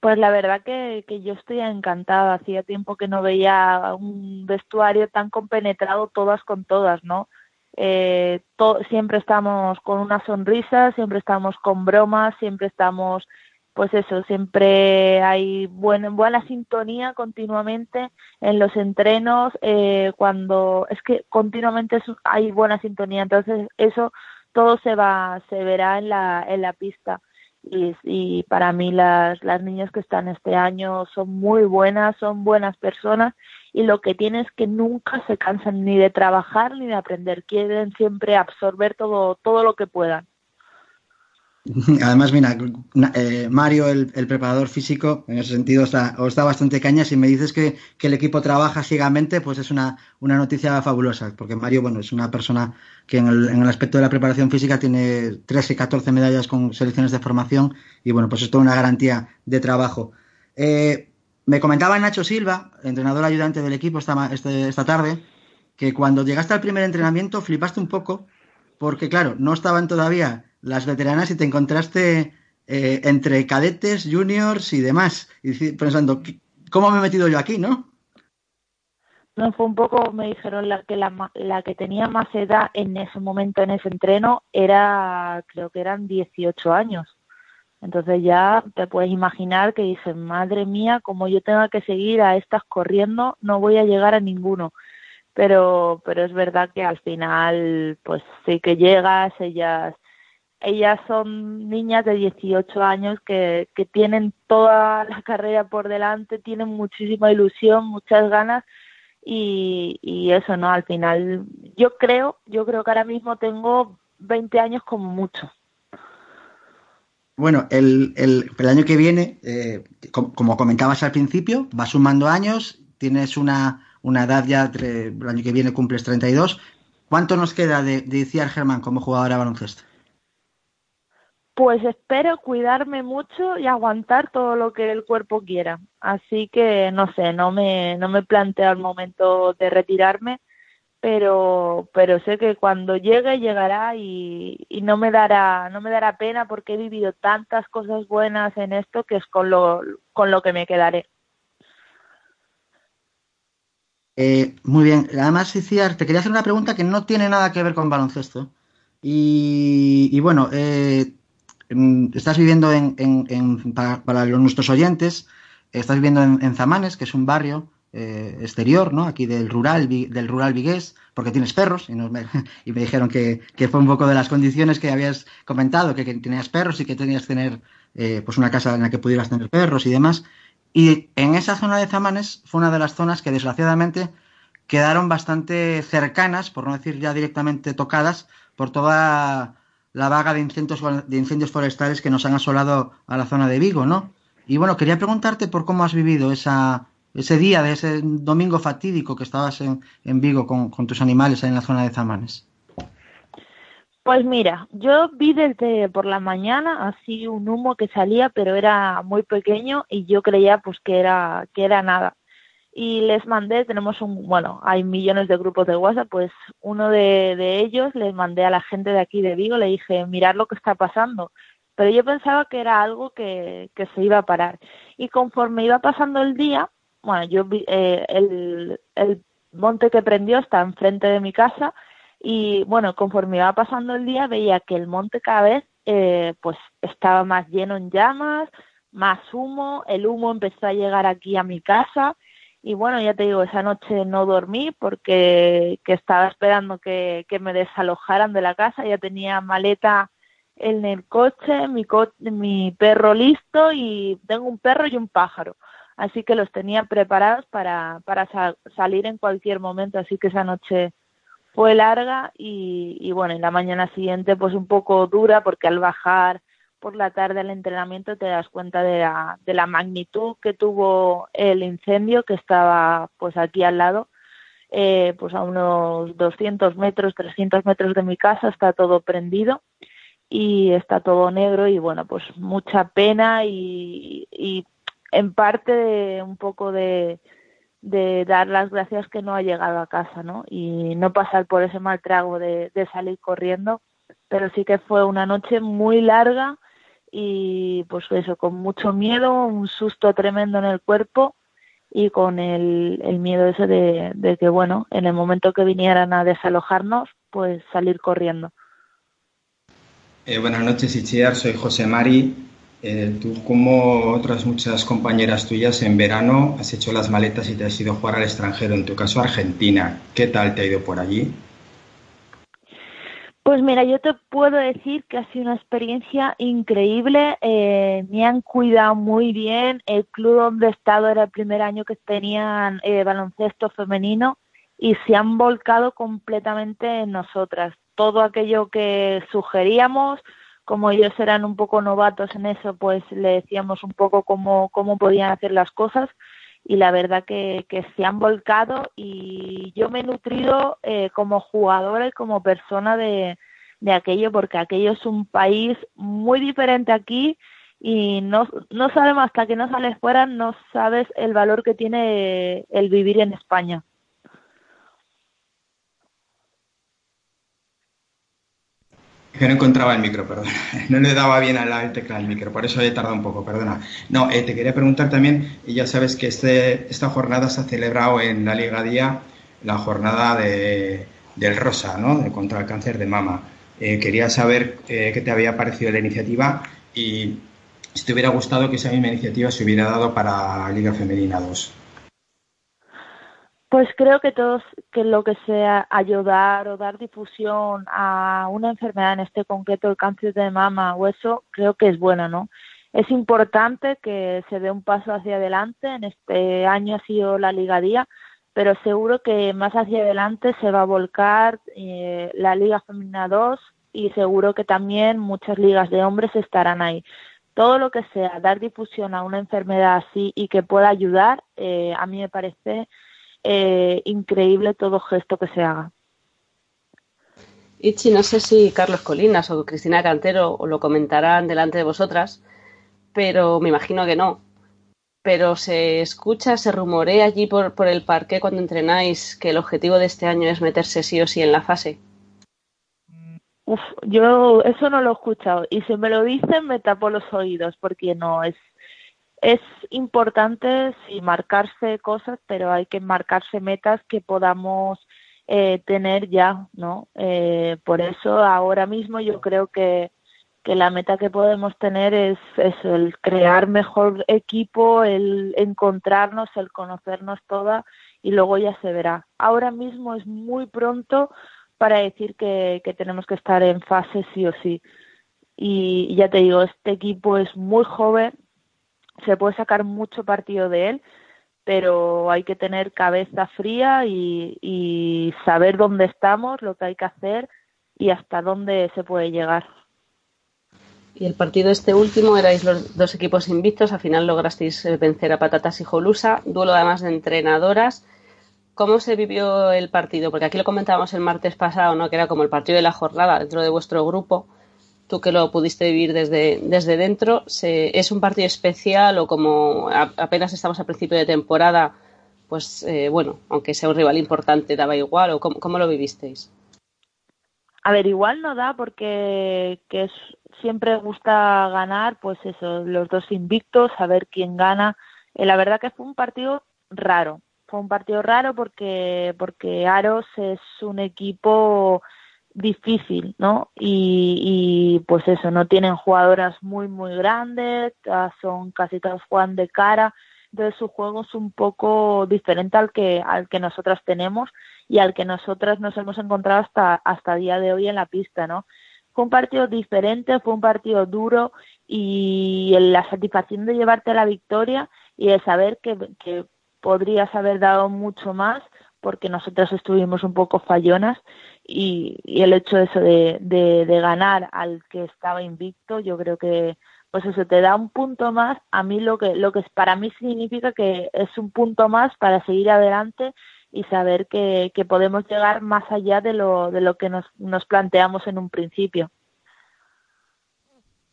Pues la verdad que, yo estoy encantada. Hacía tiempo que no veía un vestuario tan compenetrado todas con todas, ¿no? Eh, siempre estamos con una sonrisa, siempre estamos con bromas, siempre estamos pues eso, siempre hay buena, buena sintonía continuamente en los entrenos, eh, cuando es que continuamente hay buena sintonía, entonces eso todo se va, se verá en la, en la pista. Y, y para mí las, las niñas que están este año son muy buenas, son buenas personas y lo que tienen es que nunca se cansan ni de trabajar ni de aprender, quieren siempre absorber todo, todo lo que puedan. Además, mira, eh, Mario, el, preparador físico, en ese sentido está, bastante caña. Si me dices que, el equipo trabaja ciegamente, pues es una, noticia fabulosa, porque Mario, bueno, es una persona que en el, en el aspecto de la preparación física tiene 13 y 14 medallas con selecciones de formación y, bueno, pues es toda una garantía de trabajo. Eh, me comentaba Nacho Silva, entrenador ayudante del equipo este, esta tarde, que cuando llegaste al primer entrenamiento flipaste un poco, porque, claro, no estaban todavía las veteranas y te encontraste eh, entre cadetes, juniors y demás, y pensando, ¿cómo me he metido yo aquí, no? No, fue un poco, me dijeron la que la, la que tenía más edad en ese momento, en ese entreno, era, creo que eran 18 años. Entonces ya te puedes imaginar que dicen, madre mía, como yo tenga que seguir a estas corriendo, no voy a llegar a ninguno. Pero, pero es verdad que al final, pues sí que llegas, ellas ellas son niñas de 18 años que, que tienen toda la carrera por delante, tienen muchísima ilusión, muchas ganas y, y eso, ¿no? Al final, yo creo, yo creo que ahora mismo tengo 20 años como mucho. Bueno, el, el, el año que viene, eh, como, como, comentabas al principio, vas sumando años, tienes una, una edad ya, el año que viene cumples 32. ¿Cuánto nos queda de, de Germán como jugadora de baloncesto? Pues espero cuidarme mucho y aguantar todo lo que el cuerpo quiera. Así que no sé, no me, no me planteo el momento de retirarme, pero, pero sé que cuando llegue llegará y, y no me dará, no me dará pena porque he vivido tantas cosas buenas en esto que es con lo, con lo que me quedaré. Eh, muy bien. Además, Iciar, te quería hacer una pregunta que no tiene nada que ver con baloncesto. Y, y bueno, eh, estás viviendo en, para, nuestros oyentes, estás viviendo en, Zamanes, que es un barrio eh, exterior, ¿no? Aquí del rural, del rural vigués, porque tienes perros, y, nos, y me dijeron que, que, fue un poco de las condiciones que habías comentado, que, que tenías perros y que tenías tener eh, pues una casa en la que pudieras tener perros y demás. Y en esa zona de Zamanes fue una de las zonas que desgraciadamente quedaron bastante cercanas, por no decir ya directamente tocadas, por toda la vaga de incendios, de incendios forestales que nos han asolado a la zona de Vigo, ¿no? Y bueno, quería preguntarte por cómo has vivido esa, ese día de ese domingo fatídico que estabas en, en Vigo con, con, tus animales ahí en la zona de Zamanes. Pues mira, yo vi desde por la mañana así un humo que salía, pero era muy pequeño y yo creía pues que era que era nada. Y les mandé, tenemos un, bueno, hay millones de grupos de WhatsApp, pues uno de, ellos les mandé a la gente de aquí de Vigo, le dije, mirad lo que está pasando. Pero yo pensaba que era algo que, que se iba a parar. Y conforme iba pasando el día, bueno, yo vi, eh, el, el monte que prendió está enfrente de mi casa y bueno, conforme iba pasando el día veía que el monte cada vez eh, pues estaba más lleno en llamas, más humo, el humo empezó a llegar aquí a mi casa y bueno, ya te digo, esa noche no dormí porque que estaba esperando que, me desalojaran de la casa, ya tenía maleta en el coche, mi, co mi perro listo y tengo un perro y un pájaro así que los tenía preparados para, para sa salir en cualquier momento, así que esa noche fue larga y, y, bueno, en la mañana siguiente pues un poco dura porque al bajar por la tarde al entrenamiento te das cuenta de la, de la magnitud que tuvo el incendio que estaba pues aquí al lado, eh, pues a unos 200 metros, 300 metros de mi casa está todo prendido y está todo negro y bueno, pues mucha pena y, y en parte de, un poco de, de dar las gracias que no ha llegado a casa, ¿no? Y no pasar por ese mal trago de, salir corriendo, pero sí que fue una noche muy larga y pues eso, con mucho miedo, un susto tremendo en el cuerpo y con el, miedo ese de, de que, bueno, en el momento que vinieran a desalojarnos, pues salir corriendo. Eh, buenas noches, Ichiar. Soy José Mari. Eh, tú, como otras muchas compañeras tuyas, en verano has hecho las maletas y te has ido a jugar al extranjero, en tu caso Argentina. ¿Qué tal te ha ido por allí? Pues mira, yo te puedo decir que ha sido una experiencia increíble. Eh, me han cuidado muy bien. El club donde he estado era el primer año que tenían eh, baloncesto femenino y se han volcado completamente en nosotras. Todo aquello que sugeríamos, como ellos eran un poco novatos en eso, pues le decíamos un poco cómo, cómo podían hacer las cosas y la verdad que, se han volcado y yo me he nutrido eh, como jugadora y como persona de, de aquello porque aquello es un país muy diferente aquí y no, no sabemos hasta que no sales fuera, no sabes el valor que tiene el vivir en España. Que no encontraba el micro, perdona. No le daba bien a la tecla del micro, por eso he tardado un poco, perdona. No, eh, te quería preguntar también, ya sabes que este, esta jornada se ha celebrado en la Liga Día, la jornada de, del Rosa, ¿no? De, contra el cáncer de mama. Eh, quería saber eh, qué te había parecido la iniciativa y si te hubiera gustado que esa misma iniciativa se hubiera dado para Liga Femenina 2. Pues creo que todos, que lo que sea ayudar o dar difusión a una enfermedad, en este concreto el cáncer de mama o eso, creo que es bueno, ¿no? Es importante que se dé un paso hacia adelante. En este año ha sido la ligadía, pero seguro que más hacia adelante se va a volcar eh, la Liga Femenina 2 y seguro que también muchas ligas de hombres estarán ahí. Todo lo que sea dar difusión a una enfermedad así y que pueda ayudar, eh, a mí me parece eh, increíble todo gesto que se haga. Ichi, no sé si Carlos Colinas o Cristina Cantero lo comentarán delante de vosotras, pero me imagino que no. Pero se escucha, se rumorea allí por, por el parque cuando entrenáis que el objetivo de este año es meterse sí o sí en la fase. Uf, yo eso no lo he escuchado y si me lo dicen me tapo los oídos porque no es es importante sí marcarse cosas, pero hay que marcarse metas que podamos eh, tener ya, ¿no? Eh, por eso ahora mismo yo creo que, que la meta que podemos tener es, es el crear mejor equipo, el encontrarnos, el conocernos toda y luego ya se verá. Ahora mismo es muy pronto para decir que, que tenemos que estar en fase sí o sí. Y ya te digo, este equipo es muy joven, se puede sacar mucho partido de él, pero hay que tener cabeza fría y, saber dónde estamos, lo que hay que hacer y hasta dónde se puede llegar. Y el partido este último erais los dos equipos invictos, al final lograsteis eh, vencer a Patatas y Jolusa, duelo además de entrenadoras. ¿Cómo se vivió el partido? Porque aquí lo comentábamos el martes pasado, ¿no? que era como el partido de la jornada dentro de vuestro grupo. Tú que lo pudiste vivir desde, desde dentro, ¿es un partido especial o como apenas estamos a principio de temporada, pues eh, bueno, aunque sea un rival importante, daba igual? ¿O cómo, lo vivisteis? A ver, igual no da porque que es, siempre gusta ganar, pues eso, los dos invictos, saber quién gana. Eh, la verdad que fue un partido raro, fue un partido raro porque, porque Aros es un equipo difícil, ¿no? Y, y pues eso, no tienen jugadoras muy, muy grandes, son casi todas juegan de cara, entonces su juego es un poco diferente al que, al que nosotras tenemos y al que nosotras nos hemos encontrado hasta, hasta día de hoy en la pista, ¿no? Fue un partido diferente, fue un partido duro y la satisfacción de llevarte la victoria y de saber que, que podrías haber dado mucho más porque nosotras estuvimos un poco fallonas y, el hecho de eso de, de, ganar al que estaba invicto yo creo que pues eso te da un punto más a mí lo que lo que para mí significa que es un punto más para seguir adelante y saber que, que podemos llegar más allá de lo, de lo que nos, nos planteamos en un principio.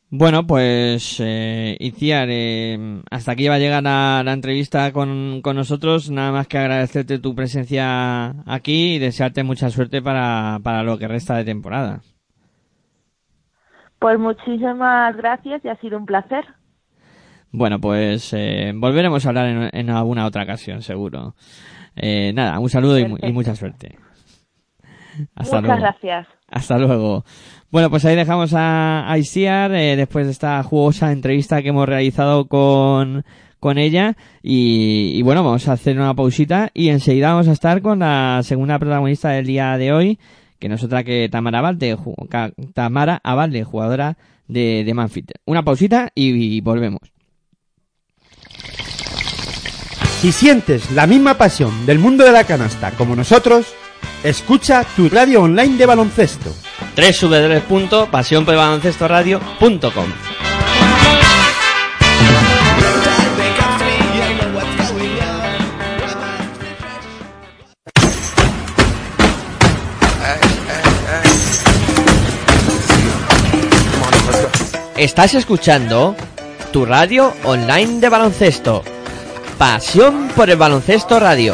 Bueno, pues eh, Iciar, eh, hasta aquí va a llegar la, entrevista con, con, nosotros. Nada más que agradecerte tu presencia aquí y desearte mucha suerte para, para lo que resta de temporada. Pues muchísimas gracias y ha sido un placer. Bueno, pues eh, volveremos a hablar en, en, alguna otra ocasión, seguro. Eh, nada, un saludo y, mucha suerte. Hasta Muchas gracias. Hasta luego. Bueno, pues ahí dejamos a, a eh, después de esta jugosa entrevista que hemos realizado con, con ella. Y, bueno, vamos a hacer una pausita y enseguida vamos a estar con la segunda protagonista del día de hoy, que no es otra que Tamara Abalde, Tamara Abalde, jugadora de, de Manfit. Una pausita y volvemos. Si sientes la misma pasión del mundo de la canasta como nosotros, escucha tu radio online de baloncesto. www.pasionpelbaloncestoradio.com Estás escuchando tu radio online de baloncesto Pasión por el Baloncesto Radio.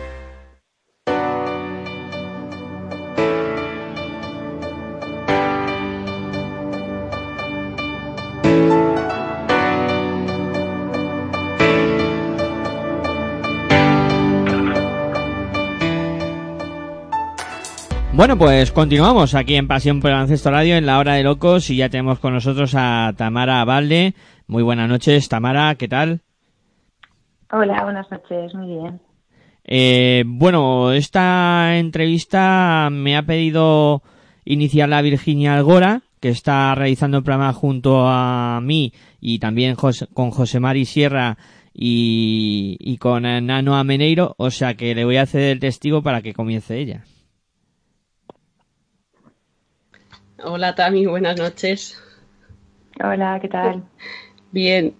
Bueno, pues continuamos aquí en Pasión por el Ancesto Radio en la hora de locos y ya tenemos con nosotros a Tamara Valde. Muy buenas noches, Tamara, ¿qué tal? Hola, buenas noches, muy bien. Eh, bueno, esta entrevista me ha pedido iniciar la Virginia Algora, que está realizando el programa junto a mí y también con José Mari Sierra y, y con Nano Ameneiro, o sea que le voy a hacer el testigo para que comience ella. Hola Tami, buenas noches. Hola, ¿qué tal? Bien,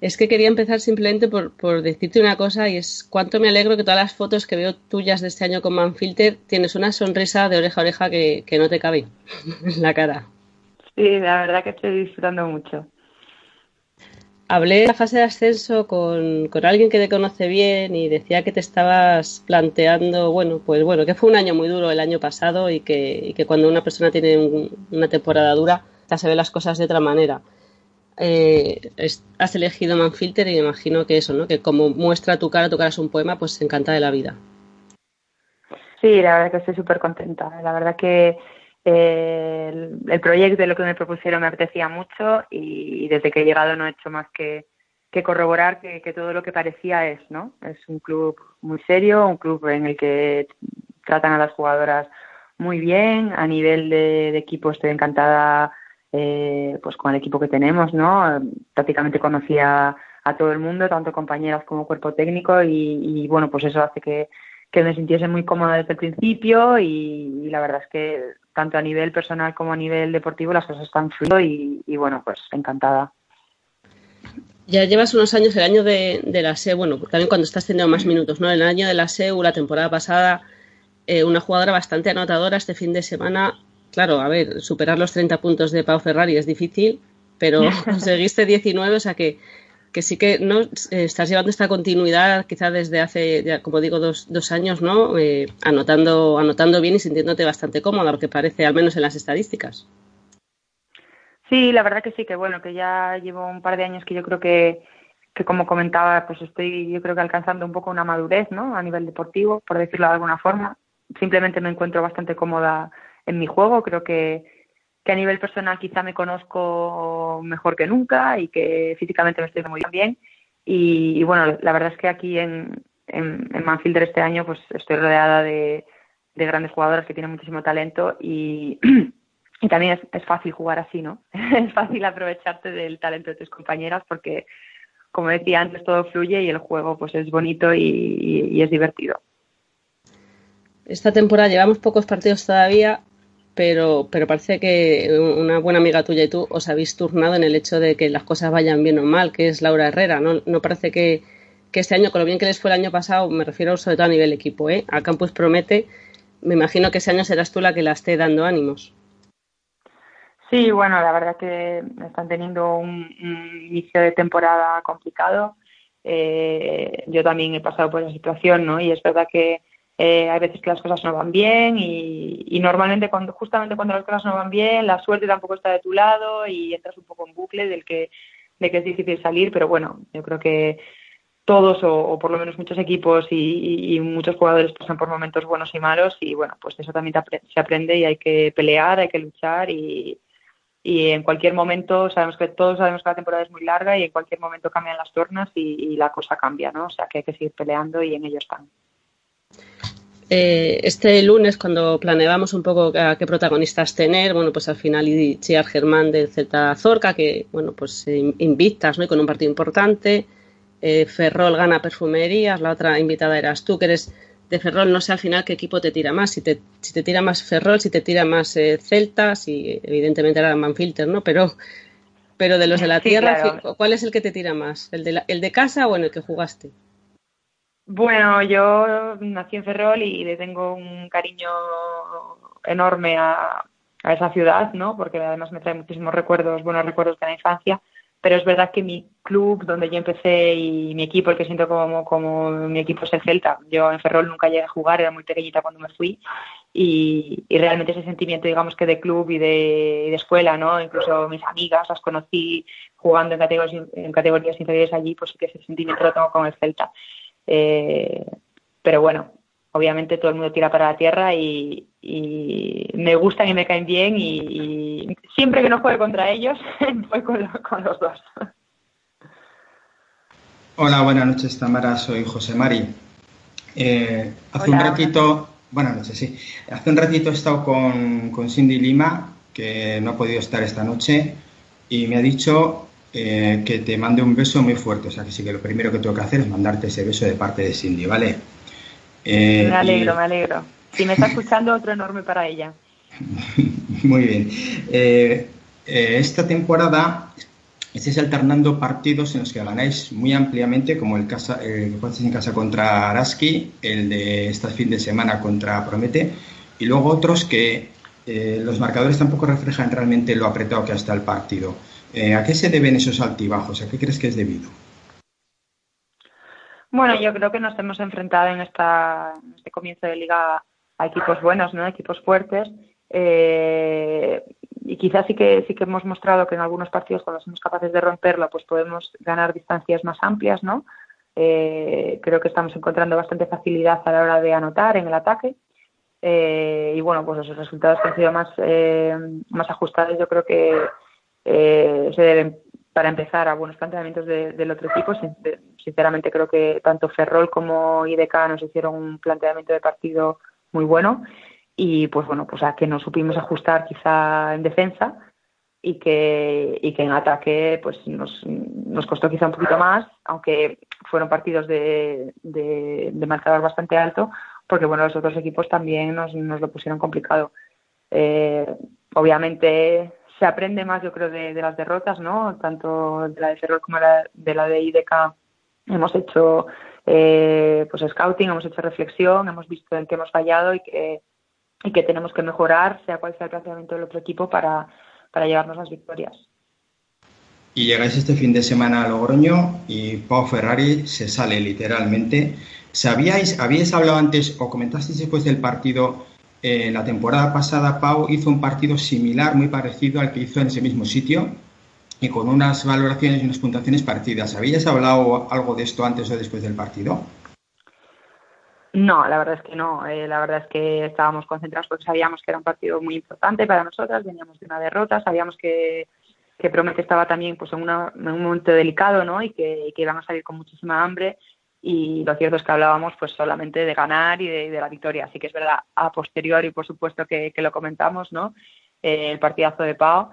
es que quería empezar simplemente por, por, decirte una cosa y es cuánto me alegro que todas las fotos que veo tuyas de este año con Manfilter tienes una sonrisa de oreja a oreja que, que no te cabe en la cara. Sí, la verdad que estoy disfrutando mucho. Hablé en la fase de ascenso con, con, alguien que te conoce bien y decía que te estabas planteando, bueno, pues bueno, que fue un año muy duro el año pasado y que, y que cuando una persona tiene un, una temporada dura, ya se ve las cosas de otra manera. Eh, has elegido Manfilter y me imagino que eso, ¿no? Que como muestra tu cara, tu cara es un poema, pues se encanta de la vida. Sí, la verdad que estoy súper contenta. La verdad que el, el, proyecto de lo que me propusieron me apetecía mucho y, desde que he llegado no he hecho más que, que corroborar que, que, todo lo que parecía es, ¿no? Es un club muy serio, un club en el que tratan a las jugadoras muy bien, a nivel de, equipo estoy encantada eh, pues con el equipo que tenemos, ¿no? Prácticamente conocía a todo el mundo, tanto compañeras como cuerpo técnico y, y bueno, pues eso hace que, que, me sintiese muy cómoda desde el principio y, y, la verdad es que tanto a nivel personal como a nivel deportivo las cosas están fluido y, y bueno, pues encantada. Ya llevas unos años, el año de, de, la SEU, bueno, también cuando estás teniendo más minutos, ¿no? El año de la SEU, la temporada pasada, eh, una jugadora bastante anotadora este fin de semana claro, a ver, superar los 30 puntos de Pau Ferrari es difícil, pero conseguiste 19, o sea que, que sí que no estás llevando esta continuidad quizá desde hace, como digo, dos, dos años, ¿no? Eh, anotando, anotando bien y sintiéndote bastante cómoda, lo que parece, al menos en las estadísticas. Sí, la verdad que sí, que bueno, que ya llevo un par de años que yo creo que, que como comentaba, pues estoy yo creo que alcanzando un poco una madurez, ¿no? A nivel deportivo, por decirlo de alguna forma. Simplemente me encuentro bastante cómoda en mi juego. Creo que, que a nivel personal quizá me conozco mejor que nunca y que físicamente me estoy muy bien. Y, y bueno, la verdad es que aquí en, en, en este año pues estoy rodeada de, de grandes jugadoras que tienen muchísimo talento y, y también es, fácil jugar así, ¿no? es fácil aprovecharte del talento de tus compañeras porque, como decía antes, todo fluye y el juego pues es bonito y es divertido. Esta temporada llevamos pocos partidos todavía, pero, pero parece que una buena amiga tuya y tú os habéis turnado en el hecho de que las cosas vayan bien o mal, que es Laura Herrera. No, no parece que, que este año, con lo bien que les fue el año pasado, me refiero sobre todo a nivel equipo, ¿eh? A Campus promete, me imagino que ese año serás tú la que la esté dando ánimos. Sí, bueno, la verdad que están teniendo un, un inicio de temporada complicado. Eh, yo también he pasado por esa situación, ¿no? Y es verdad que eh, hay veces que las cosas no van bien y, normalmente cuando, justamente cuando las cosas no van bien la suerte tampoco está de tu lado y entras un poco en bucle del que, de que es difícil salir, pero bueno, yo creo que todos o, por lo menos muchos equipos y, y, muchos jugadores pasan por momentos buenos y malos y bueno, pues eso también se aprende y hay que pelear, hay que luchar y, y en cualquier momento sabemos que todos sabemos que la temporada es muy larga y en cualquier momento cambian las tornas y, y la cosa cambia, ¿no? O sea que hay que seguir peleando y en ello están. Eh, este lunes, cuando planeábamos un poco a qué protagonistas tener, bueno, pues al final Chiar Germán del Z Zorca, que, bueno, pues invictas, ¿no? Y con un partido importante. Eh, Ferrol gana perfumerías, la otra invitada eras tú, que eres de Ferrol. No sé al final qué equipo te tira más, si te, si te tira más Ferrol, si te tira más eh, Celta, si evidentemente era Manfilter, ¿no? Pero, pero de los de la Sí, tierra, claro. ¿cuál es el que te tira más? ¿El de, la- ¿El de casa o en el que jugaste? Bueno, yo nací en Ferrol y le tengo un cariño enorme a, esa ciudad, ¿no? Porque además me trae muchísimos recuerdos, buenos recuerdos de la infancia. Pero es verdad que mi club donde yo empecé y mi equipo, el que siento como, mi equipo es el Celta. Yo en Ferrol nunca llegué a jugar, era muy pequeñita cuando me fui. Y, y realmente ese sentimiento, digamos que de club y de, y de escuela, ¿no? Incluso mis amigas las conocí jugando en categorías, en categorías inferiores allí, pues sí que ese sentimiento lo tengo con el Celta. Eh, pero bueno, obviamente todo el mundo tira para la tierra y, y me gustan y me caen bien y, y siempre que no juegue contra ellos voy con, lo- con los dos. Hola, buenas noches Tamara, soy José Mari. Eh, hace un Hola. ratito, buenas noches, sí. Hace un ratito he estado con, con Cindy Lima, que no ha podido estar esta noche, y me ha dicho eh, que te mande un beso muy fuerte. O sea que sí que lo primero que tengo que hacer es mandarte ese beso de parte de Cindy, ¿vale? Eh, me alegro, y- me alegro. Si me está escuchando, otro enorme para ella. Muy bien. Eh, esta temporada estáis alternando partidos en los que ganáis muy ampliamente, como el, casa, el que jugasteis en casa contra Araski, el de este fin de semana contra Promete, y luego otros que los marcadores tampoco reflejan realmente lo apretado que está el partido. Eh, ¿A qué se deben esos altibajos? ¿A qué crees que es debido? Bueno, yo creo que nos hemos enfrentado en, esta, este comienzo de liga a equipos buenos, ¿no? Equipos fuertes. Eh, y quizás sí que sí que hemos mostrado que en algunos partidos cuando somos capaces de romperlo, pues podemos ganar distancias más amplias, ¿no? Eh, creo que estamos encontrando bastante facilidad a la hora de anotar en el ataque. Eh, y bueno, pues los resultados que han sido más, más ajustados, yo creo que eh, se deben, para empezar, a buenos planteamientos de- del otro equipo. Sinceramente, creo que tanto Ferrol como IDK nos hicieron un planteamiento de partido muy bueno. Y pues bueno, pues a que nos supimos ajustar quizá en defensa y que, y que en ataque pues nos, nos costó quizá un poquito más, aunque fueron partidos de, de, de marcador bastante alto, porque bueno, los otros equipos también nos, nos lo pusieron complicado. Eh, obviamente se aprende más, yo creo, de, las derrotas, ¿no? Tanto de la de Ferrol como la, de la de IDK hemos hecho eh, pues scouting, hemos hecho reflexión, hemos visto en qué hemos fallado y que, y que tenemos que mejorar, sea cual sea el planteamiento del otro equipo, para, para llevarnos las victorias. Y llegáis este fin de semana a Logroño y Pau Ferrari se sale literalmente. ¿Sabíais, habíais hablado antes o comentasteis después del partido? Eh, la temporada pasada Pau hizo un partido similar, muy parecido al que hizo en ese mismo sitio y con unas valoraciones y unas puntuaciones parecidas. ¿Habíais hablado algo de esto antes o después del partido? No, la verdad es que no. Eh, la verdad es que estábamos concentrados porque sabíamos que era un partido muy importante para nosotras. Veníamos de una derrota, sabíamos que, que Promete estaba también pues en, una- un momento delicado, ¿no? Y que, y que iban a salir con muchísima hambre. Y lo cierto es que hablábamos pues solamente de ganar y de, de la victoria. Así que es verdad, a posteriori, por supuesto que, que lo comentamos, ¿no? Eh, el partidazo de Pau.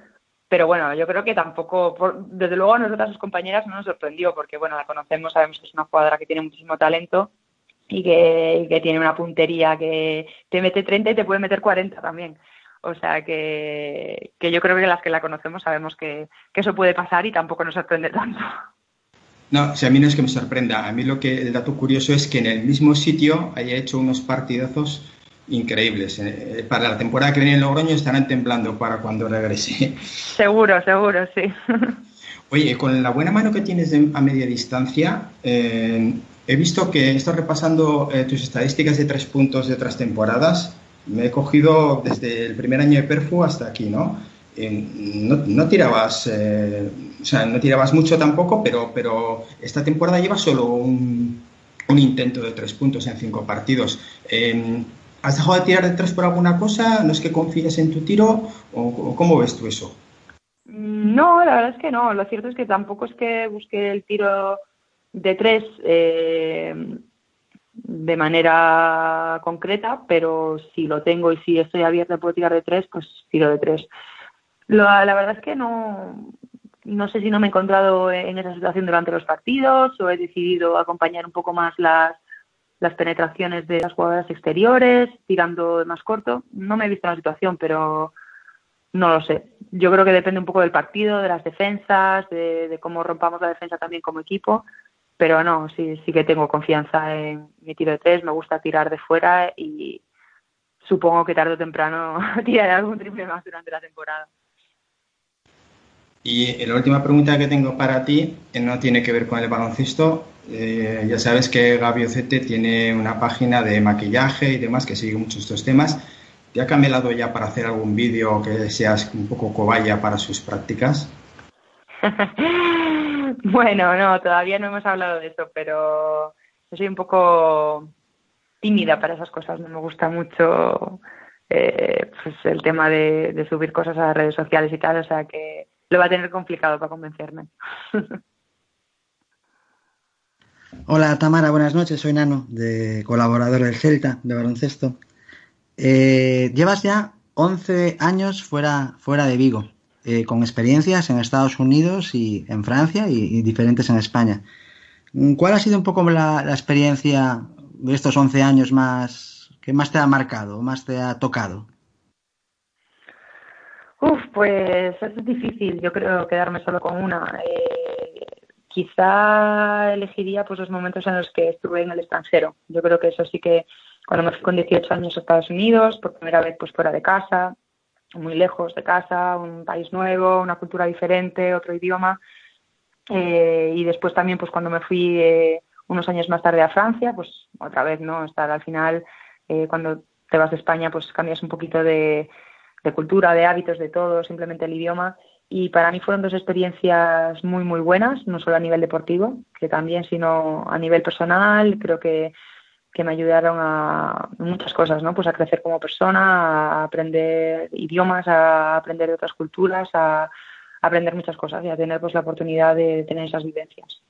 Pero bueno, yo creo que tampoco, por- desde luego a nosotras, sus compañeras, no nos sorprendió porque, bueno, la conocemos, sabemos que es una jugadora que tiene muchísimo talento y que, y que tiene una puntería que te mete 30 y te puede meter 40 también. O sea que, que yo creo que las que la conocemos sabemos que, que eso puede pasar y tampoco nos sorprende tanto. No, si a mí no es que me sorprenda. A mí lo que el dato curioso es que en el mismo sitio haya hecho unos partidazos increíbles. Eh, para la temporada que viene en Logroño estarán temblando para cuando regrese. Seguro, seguro, sí. Oye, con la buena mano que tienes de- a media distancia, eh, he visto que estás repasando eh, tus estadísticas de tres puntos de otras temporadas. Me he cogido desde el primer año de Perfu hasta aquí, ¿no? Eh, no, no tirabas, eh, o sea, no tirabas mucho tampoco, pero, pero esta temporada lleva solo un, intento de tres puntos en cinco partidos. Eh, ¿Has dejado de tirar de tres por alguna cosa? ¿No es que confíes en tu tiro? ¿O, cómo ves tú eso? No, la verdad es que no. Lo cierto es que tampoco es que busque el tiro de tres eh, de manera concreta, pero si lo tengo y si estoy abierta puedo tirar de tres, pues tiro de tres. Lo- la verdad es que no, no sé si no me he encontrado en esa situación durante los partidos o he decidido acompañar un poco más las, las penetraciones de las jugadoras exteriores, tirando más corto. No me he visto en la situación, pero no lo sé. Yo creo que depende un poco del partido, de las defensas, de, cómo rompamos la defensa también como equipo. Pero no, sí, sí que tengo confianza en mi tiro de tres, me gusta tirar de fuera y supongo que tarde o temprano tiraré algún triple más durante la temporada. Y la última pregunta que tengo para ti no tiene que ver con el baloncesto. Eh, ya sabes que Gabi Ocete tiene una página de maquillaje y demás que sigue muchos estos temas. ¿Te ha cambiado ya para hacer algún vídeo que seas un poco cobaya para sus prácticas? bueno, no, todavía no hemos hablado de eso, pero yo soy un poco tímida para esas cosas. No me gusta mucho eh, pues el tema de, de subir cosas a las redes sociales y tal, o sea que lo va a tener complicado para convencerme. Hola Tamara, buenas noches. Soy Nano, de colaborador del Celta de baloncesto. Eh, llevas ya 11 años fuera, fuera de Vigo, eh, con experiencias en Estados Unidos y en Francia y, diferentes en España. ¿Cuál ha sido un poco la, la, experiencia de estos 11 años más que más te ha marcado, más te ha tocado? Uf, pues es difícil, yo creo, quedarme solo con una. Eh, quizá elegiría pues los momentos en los que estuve en el extranjero. Yo creo que eso sí que cuando me fui con 18 años a Estados Unidos, por primera vez pues fuera de casa, muy lejos de casa, un país nuevo, una cultura diferente, otro idioma. Eh, y después también pues cuando me fui eh, unos años más tarde a Francia, pues otra vez, ¿no? Estar al final, cuando te vas de España, pues cambias un poquito de de cultura, de hábitos, de todo, simplemente el idioma. Y para mí fueron dos experiencias muy, muy buenas, no solo a nivel deportivo, que también, sino a nivel personal. Creo que, que me ayudaron a muchas cosas, ¿no? Pues a crecer como persona, a aprender idiomas, a aprender de otras culturas, a, aprender muchas cosas y a tener pues la oportunidad de tener esas vivencias.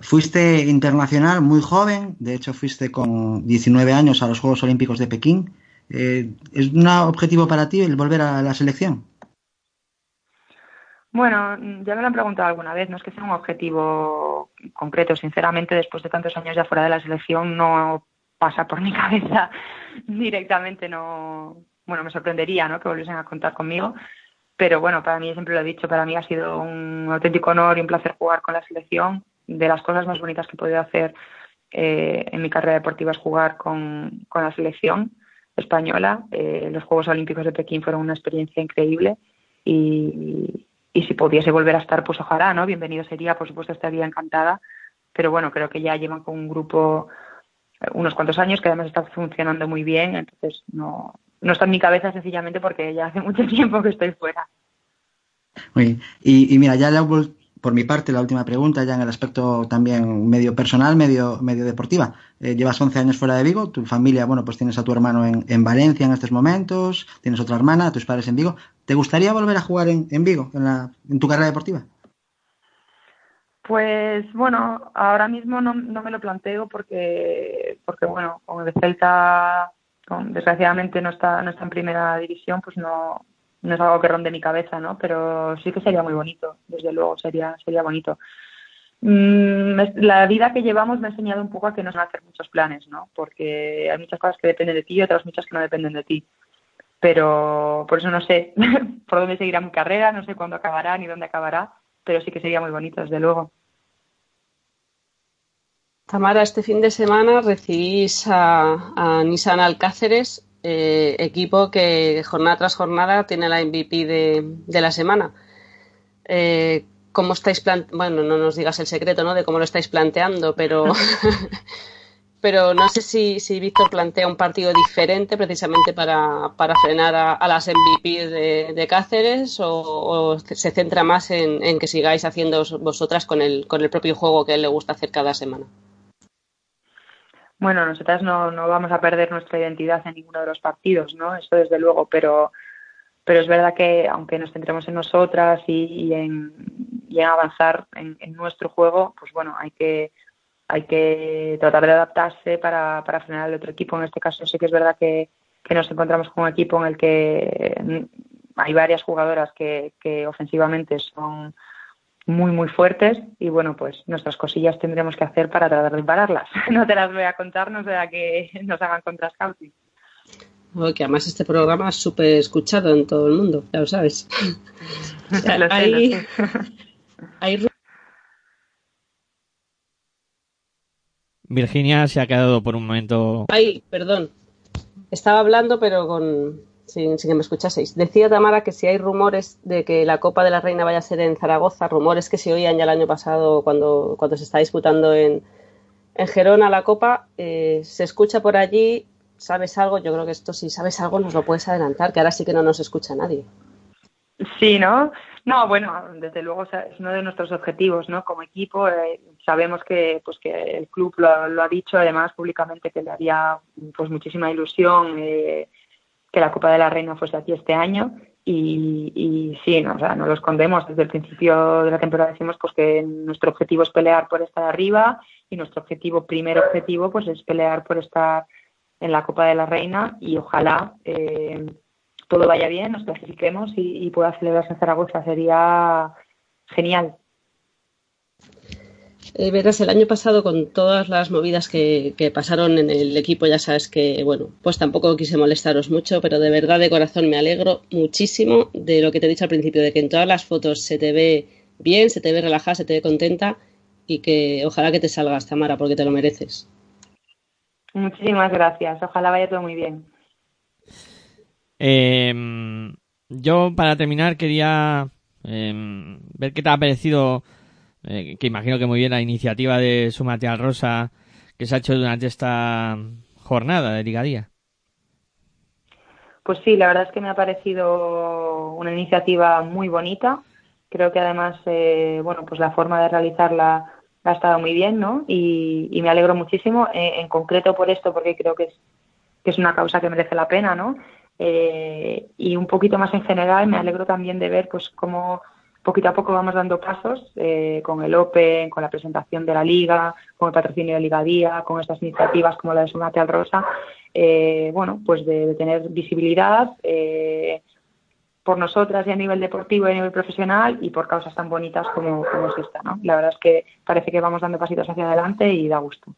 Fuiste internacional muy joven, de hecho fuiste con 19 años a los Juegos Olímpicos de Pekín. Eh, ¿Es un objetivo para ti el volver a la selección? Bueno, ya me lo han preguntado alguna vez, no es que sea un objetivo concreto, sinceramente, después de tantos años ya fuera de la selección no pasa por mi cabeza directamente, no, bueno, me sorprendería, ¿no? Que volviesen a contar conmigo, pero bueno, para mí, siempre lo he dicho, para mí ha sido un auténtico honor y un placer jugar con la selección, de las cosas más bonitas que he podido hacer eh, en mi carrera deportiva es jugar con, con la selección española. Eh, los Juegos Olímpicos de Pekín fueron una experiencia increíble y, si pudiese volver a estar, pues ojalá, ¿no? Bienvenido sería, por supuesto, estaría encantada. Pero bueno, creo que ya llevan con un grupo eh, unos cuantos años que además está funcionando muy bien, entonces no, no está en mi cabeza sencillamente porque ya hace mucho tiempo que estoy fuera. y, y, mira, ya le por mi parte, la última pregunta, ya en el aspecto también medio personal, medio, medio deportiva. Eh, llevas 11 años fuera de Vigo, tu familia, bueno, pues tienes a tu hermano en, en, Valencia en estos momentos, tienes otra hermana, tus padres en Vigo. ¿Te gustaría volver a jugar en, en Vigo, en, la, en tu carrera deportiva? Pues bueno, ahora mismo no, no me lo planteo porque, porque bueno, con el Celta, desgraciadamente no está, no está en primera división, pues no, no es algo que ronde mi cabeza, ¿no? Pero sí que sería muy bonito, desde luego, sería, sería bonito. Mm, la vida que llevamos me ha enseñado un poco a que no se van a hacer muchos planes, ¿no? Porque hay muchas cosas que dependen de ti y otras muchas que no dependen de ti. Pero por eso no sé por dónde seguirá mi carrera, no sé cuándo acabará ni dónde acabará, pero sí que sería muy bonito, desde luego. Tamara, este fin de semana recibís a, a Nissan Alcáceres eh, equipo que jornada tras jornada tiene la MVP de, la semana. Eh, ¿Cómo estáis Bueno, no nos digas el secreto, ¿no? De cómo lo estáis planteando, pero... pero no sé si, si, Víctor plantea un partido diferente precisamente para, frenar a, las MVP de, Cáceres o, se centra más en, en, que sigáis haciendo vosotras con el, con el propio juego que él le gusta hacer cada semana. Bueno, nosotras no, no vamos a perder nuestra identidad en ninguno de los partidos, ¿no? Eso desde luego, pero, pero es verdad que aunque nos centremos en nosotras y, en, y en, avanzar en, nuestro juego, pues bueno, hay que hay que tratar de adaptarse para, para frenar al otro equipo. En este caso sí que es verdad que, que nos encontramos con un equipo en el que hay varias jugadoras que, que ofensivamente son muy, muy fuertes y bueno, pues nuestras cosillas tendremos que hacer para tratar de pararlas. No te las voy a contar, no sea que nos hagan contra scouting. que además este programa es súper escuchado en todo el mundo, ya lo sabes. hay, Virginia se ha quedado por un momento. Ay, perdón. Estaba hablando, pero con, sin, que me escuchaseis. Decía Tamara que si hay rumores de que la Copa de la Reina vaya a ser en Zaragoza, rumores que se oían ya el año pasado cuando, cuando se está disputando en, en Gerona la Copa, eh, se escucha por allí, ¿sabes algo? Yo creo que esto si sabes algo nos lo puedes adelantar, que ahora sí que no nos escucha nadie. Sí, ¿no? No, bueno, desde luego es uno de nuestros objetivos, ¿no? Como equipo eh, sabemos que, pues que el club lo, lo, ha dicho, además públicamente que le haría pues muchísima ilusión eh, que la Copa de la Reina fuese aquí este año y, y sí, no, o sea, no lo escondemos. Desde el principio de la temporada decimos pues que nuestro objetivo es pelear por estar arriba y nuestro objetivo, primer objetivo, pues es pelear por estar en la Copa de la Reina y ojalá eh, todo vaya bien, nos clasifiquemos y, y pueda celebrarse en Zaragoza. Sería genial. Eh, verás, el año pasado con todas las movidas que, que, pasaron en el equipo, ya sabes que, bueno, pues tampoco quise molestaros mucho, pero de verdad de corazón me alegro muchísimo de lo que te he dicho al principio, de que en todas las fotos se te ve bien, se te ve relajada, se te ve contenta y que ojalá que te salgas, Tamara, porque te lo mereces. Muchísimas gracias, ojalá vaya todo muy bien. Eh, yo, para terminar, quería eh, ver qué te ha parecido eh, que imagino que muy bien la iniciativa de Sumate al Rosa que se ha hecho durante esta jornada de Ligadía. Pues sí, la verdad es que me ha parecido una iniciativa muy bonita. Creo que además, eh, bueno, pues la forma de realizarla ha estado muy bien, ¿no? Y, y me alegro muchísimo, eh, en concreto por esto, porque creo que es, que es una causa que merece la pena, ¿no? Eh, y un poquito más en general, me alegro también de ver, pues, cómo poquito a poco vamos dando pasos eh, con el Open, con la presentación de la Liga, con el patrocinio de Liga Día, con estas iniciativas como la de Sumate al Rosa, eh, bueno, pues de, tener visibilidad eh, por nosotras y a nivel deportivo y a nivel profesional y por causas tan bonitas como, como es esta, ¿no? La verdad es que parece que vamos dando pasitos hacia adelante y da gusto.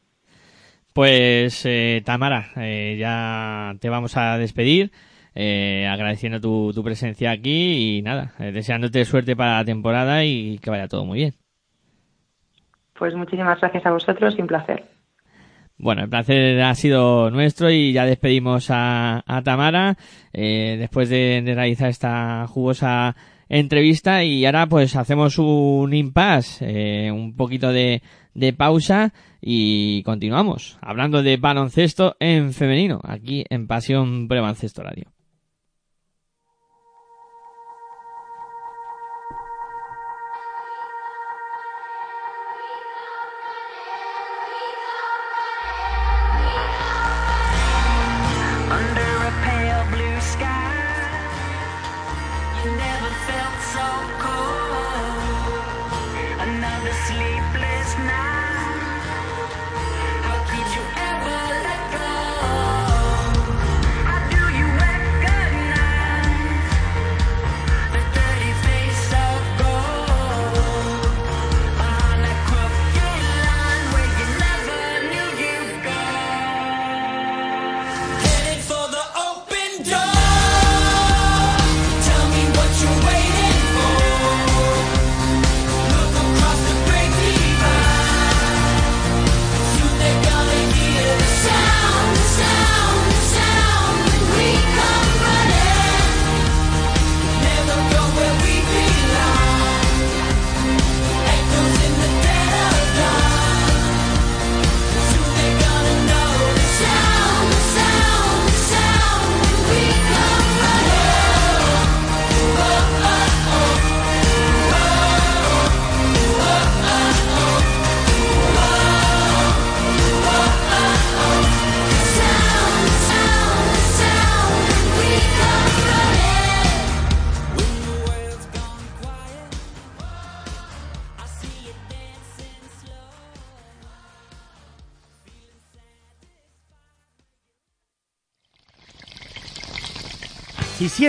Pues eh, Tamara, eh, ya te vamos a despedir. Eh, agradeciendo tu, tu, presencia aquí y nada, eh, deseándote suerte para la temporada y que vaya todo muy bien. Pues muchísimas gracias a vosotros y un placer. Bueno, el placer ha sido nuestro y ya despedimos a, a Tamara eh, después de, de, realizar esta jugosa entrevista y ahora pues hacemos un impasse, eh, un poquito de, de pausa y continuamos hablando de baloncesto en femenino aquí en Pasión Prebaloncesto Radio.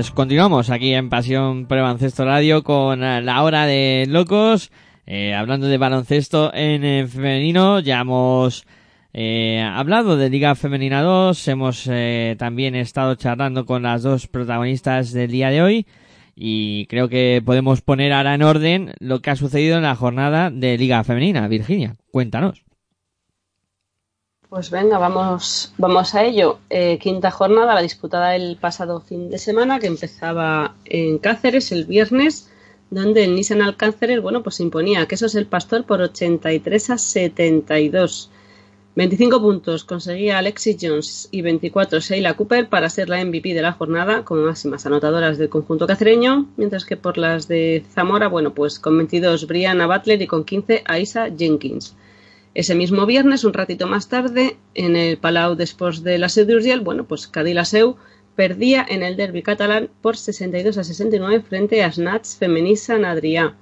Pues continuamos aquí en Pasión Baloncesto Radio con eh, la hora de locos, eh, hablando de baloncesto en eh, femenino. Ya hemos eh, hablado de Liga Femenina 2, hemos eh, también estado charlando con las dos protagonistas del día de hoy y creo que podemos poner ahora en orden lo que ha sucedido en la jornada de Liga Femenina. Virginia, cuéntanos. Pues venga, vamos, vamos a ello. Eh, quinta jornada, la disputada el pasado fin de semana, que empezaba en Cáceres el viernes, donde el Nissan Alcáceres, bueno, pues imponía que eso es el pastor por 83 a 72. 25 puntos conseguía Alexis Jones y 24 Sheila Cooper para ser la MVP de la jornada como máximas anotadoras del conjunto cacereño, mientras que por las de Zamora, bueno, pues con 22 Brianna Butler y con 15 Aisa Jenkins. Ese mismo viernes, un ratito más tarde, en el Palau después de la Seu d'Urgell, bueno, pues Cadí Seu perdía en el derby catalán por 62 a 69 frente a Snatch Femenisa Adrià.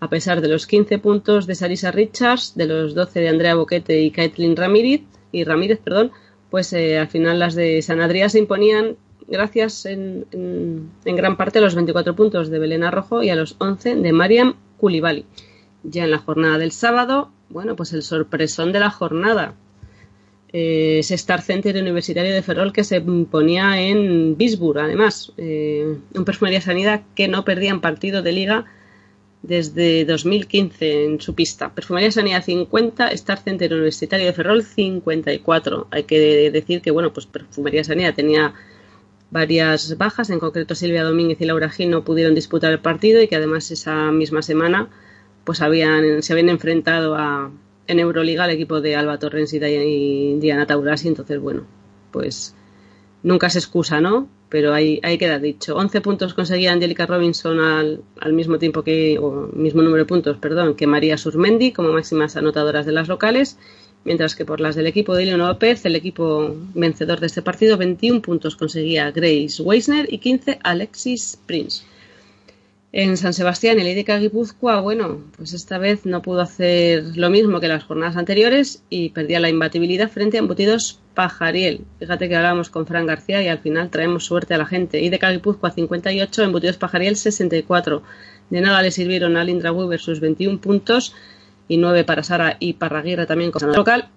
A pesar de los 15 puntos de Sarisa Richards, de los 12 de Andrea Boquete y Caitlin Ramírez, y Ramírez, perdón, pues eh, al final las de San Adrià se imponían gracias en, en, en, gran parte a los 24 puntos de Belén Arrojo y a los 11 de Mariam Koulibaly. Ya en la jornada del sábado, bueno, pues el sorpresón de la jornada. Eh, ese Star Center Universitario de Ferrol que se imponía en Bisburg, además. Eh, un Perfumería Sanidad que no perdía en partido de liga desde 2015 en su pista. Perfumería Sanidad 50, Star Center Universitario de Ferrol 54. Hay que decir que, bueno, pues Perfumería Sanidad tenía varias bajas, en concreto Silvia Domínguez y Laura Gil no pudieron disputar el partido y que además esa misma semana pues habían, se habían enfrentado a, en Euroliga al equipo de Alba Torrens y Diana Taurasi, entonces bueno, pues nunca se excusa, ¿no? Pero ahí, ahí queda dicho. 11 puntos conseguía Angélica Robinson al, al, mismo tiempo que, o mismo número de puntos, perdón, que María Surmendi como máximas anotadoras de las locales, mientras que por las del equipo de León López, el equipo vencedor de este partido, 21 puntos conseguía Grace Weisner y 15 Alexis Prince. En San Sebastián, el IDK Guipúzcoa, bueno, pues esta vez no pudo hacer lo mismo que las jornadas anteriores y perdía la imbatibilidad frente a Embutidos Pajariel. Fíjate que hablábamos con Fran García y al final traemos suerte a la gente. IDK Guipúzcoa 58, Embutidos Pajariel 64. De nada le sirvieron a Lindra Weber sus 21 puntos y 9 para Sara y Parraguirre también con local.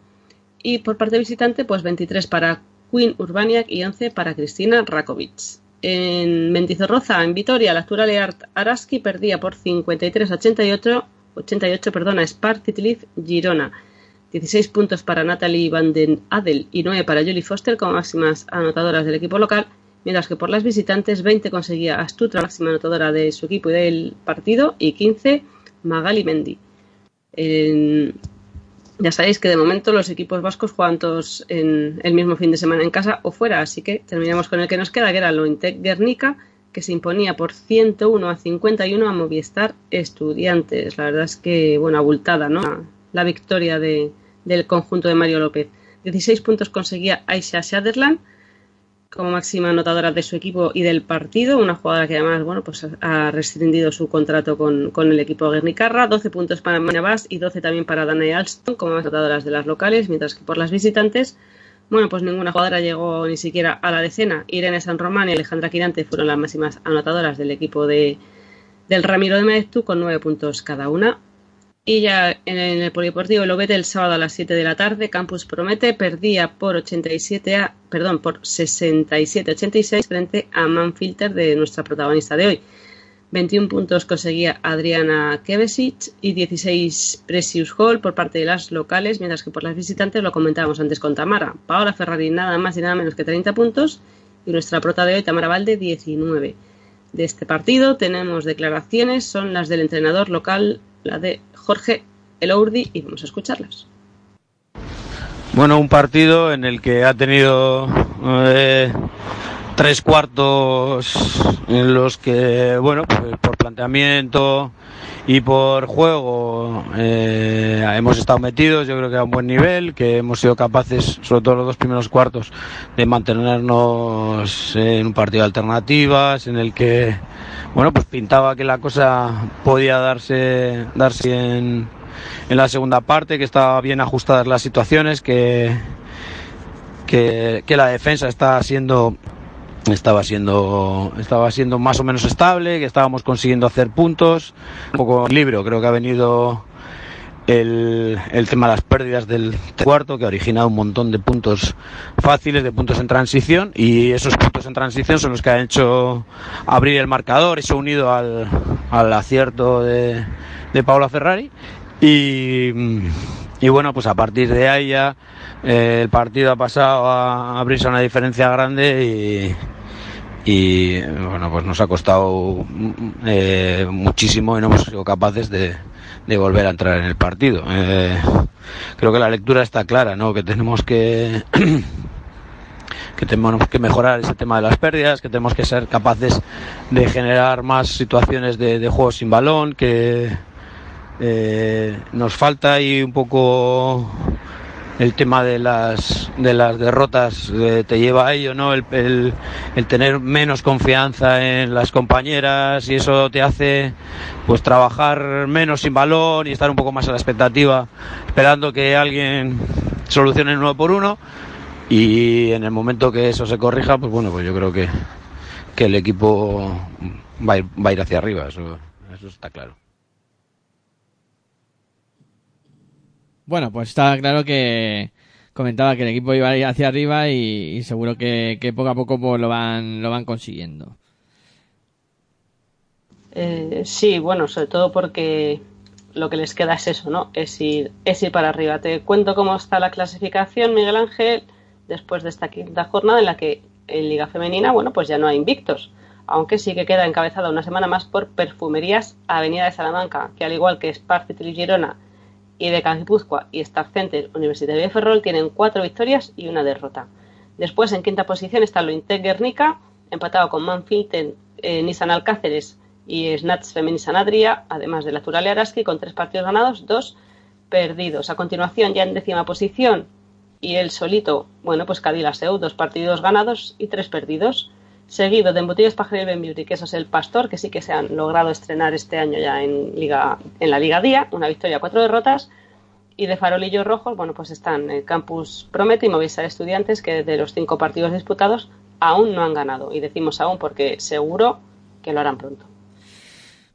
Y por parte visitante, pues 23 para Queen Urbaniak y 11 para Cristina Rakovic. En Mendizorroza, en Vitoria, la actual Araski perdía por 53-88 88, perdona, Spar Titliz Girona. 16 puntos para Natalie Van den Adel y 9 para Julie Foster como máximas anotadoras del equipo local, mientras que por las visitantes 20 conseguía Astutra, máxima anotadora de su equipo y del partido, y 15 Magali Mendy. En, ya sabéis que de momento los equipos vascos juegan todos en el mismo fin de semana en casa o fuera, así que terminamos con el que nos queda, que era Lointec Guernica, que se imponía por 101 a 51 a Movistar Estudiantes. La verdad es que, bueno, abultada, ¿no? La victoria de, del conjunto de Mario López. 16 puntos conseguía Aisha Sutherland como máxima anotadora de su equipo y del partido, una jugadora que además bueno, pues ha rescindido su contrato con, el equipo Guernicarra, 12 puntos para Mania Bass y 12 también para Dana y Alston como anotadoras de las locales, mientras que por las visitantes, bueno, pues ninguna jugadora llegó ni siquiera a la decena. Irene San Román y Alejandra Quirante fueron las máximas anotadoras del equipo de, del Ramiro de Meeztu con 9 puntos cada una. Y ya en el Polideportivo Lobete el sábado a las 7 de la tarde, Campus Promete perdía por 87 a, perdón, por 67-86 frente a Manfilter de nuestra protagonista de hoy. 21 puntos conseguía Adriana Kevesic y 16 Precious Hall por parte de las locales, mientras que por las visitantes lo comentábamos antes con Tamara. Paola Ferrari nada más y nada menos que 30 puntos y nuestra prota de hoy, Tamara Valde, 19. De este partido tenemos declaraciones, son las del entrenador local, la de Jorge Elourdi y vamos a escucharlas. Bueno, un partido en el que ha tenido eh, tres cuartos en los que, bueno, pues por planteamiento y por juego eh, hemos estado metidos, yo creo que a un buen nivel, que hemos sido capaces, sobre todo los dos primeros cuartos, de mantenernos en un partido de alternativas, en el que, bueno, pues pintaba que la cosa podía darse, darse en, en la segunda parte, que estaba bien ajustadas las situaciones, que, que, que la defensa está siendo estaba siendo estaba siendo más o menos estable, que estábamos consiguiendo hacer puntos, un poco equilibrio, creo que ha venido el, el, tema de las pérdidas del cuarto, que ha originado un montón de puntos fáciles, de puntos en transición, y esos puntos en transición son los que han hecho abrir el marcador, eso unido al, al acierto de, de Paula Ferrari. Y, y bueno, pues a partir de ahí ya eh, el partido ha pasado a abrirse una diferencia grande y, bueno, pues nos ha costado eh, muchísimo y no hemos sido capaces de, de volver a entrar en el partido. Eh, creo que la lectura está clara, ¿no? Que tenemos que que tenemos que mejorar ese tema de las pérdidas, que tenemos que ser capaces de generar más situaciones de, de juego sin balón, que eh, nos falta ahí un poco el tema de las de las derrotas eh, te lleva a ello, ¿no? El, tener menos confianza en las compañeras y eso te hace pues trabajar menos sin balón y estar un poco más a la expectativa, esperando que alguien solucione uno por uno y en el momento que eso se corrija, pues bueno, pues yo creo que, que el equipo va a ir, va a ir hacia arriba, eso, eso está claro. Bueno, pues está claro que comentaba que el equipo iba a ir hacia arriba y, seguro que, que, poco a poco pues, lo van lo van consiguiendo. Eh, sí, bueno, sobre todo porque lo que les queda es eso, ¿no? Es ir, es ir para arriba. Te cuento cómo está la clasificación, Miguel Ángel, después de esta quinta jornada en la que en Liga Femenina, bueno, pues ya no hay invictos, aunque sí que queda encabezada una semana más por Perfumerías Avenida de Salamanca, que al igual que Spartit y Girona y de Guipúzcoa y Star Center Universitario de Ferrol tienen cuatro victorias y una derrota. Después, en quinta posición, está Lointec Guernica, empatado con Manfield, eh, Nissan Alcáceres y Snatch Femini Sanadria, además de la Turale Araski, con tres partidos ganados, dos perdidos. A continuación, ya en décima posición, y el solito, bueno, pues Cadilaseu, dos partidos ganados y tres perdidos seguido de Embutidos Pajaril Ben Beauty, que eso es el Pastor, que sí que se han logrado estrenar este año ya en, Liga, en la Liga Día, una victoria, cuatro derrotas, y de Farolillos Rojos, bueno, pues están el Campus Promete y Movistar Estudiantes, que de los cinco partidos disputados aún no han ganado, y decimos aún porque seguro que lo harán pronto.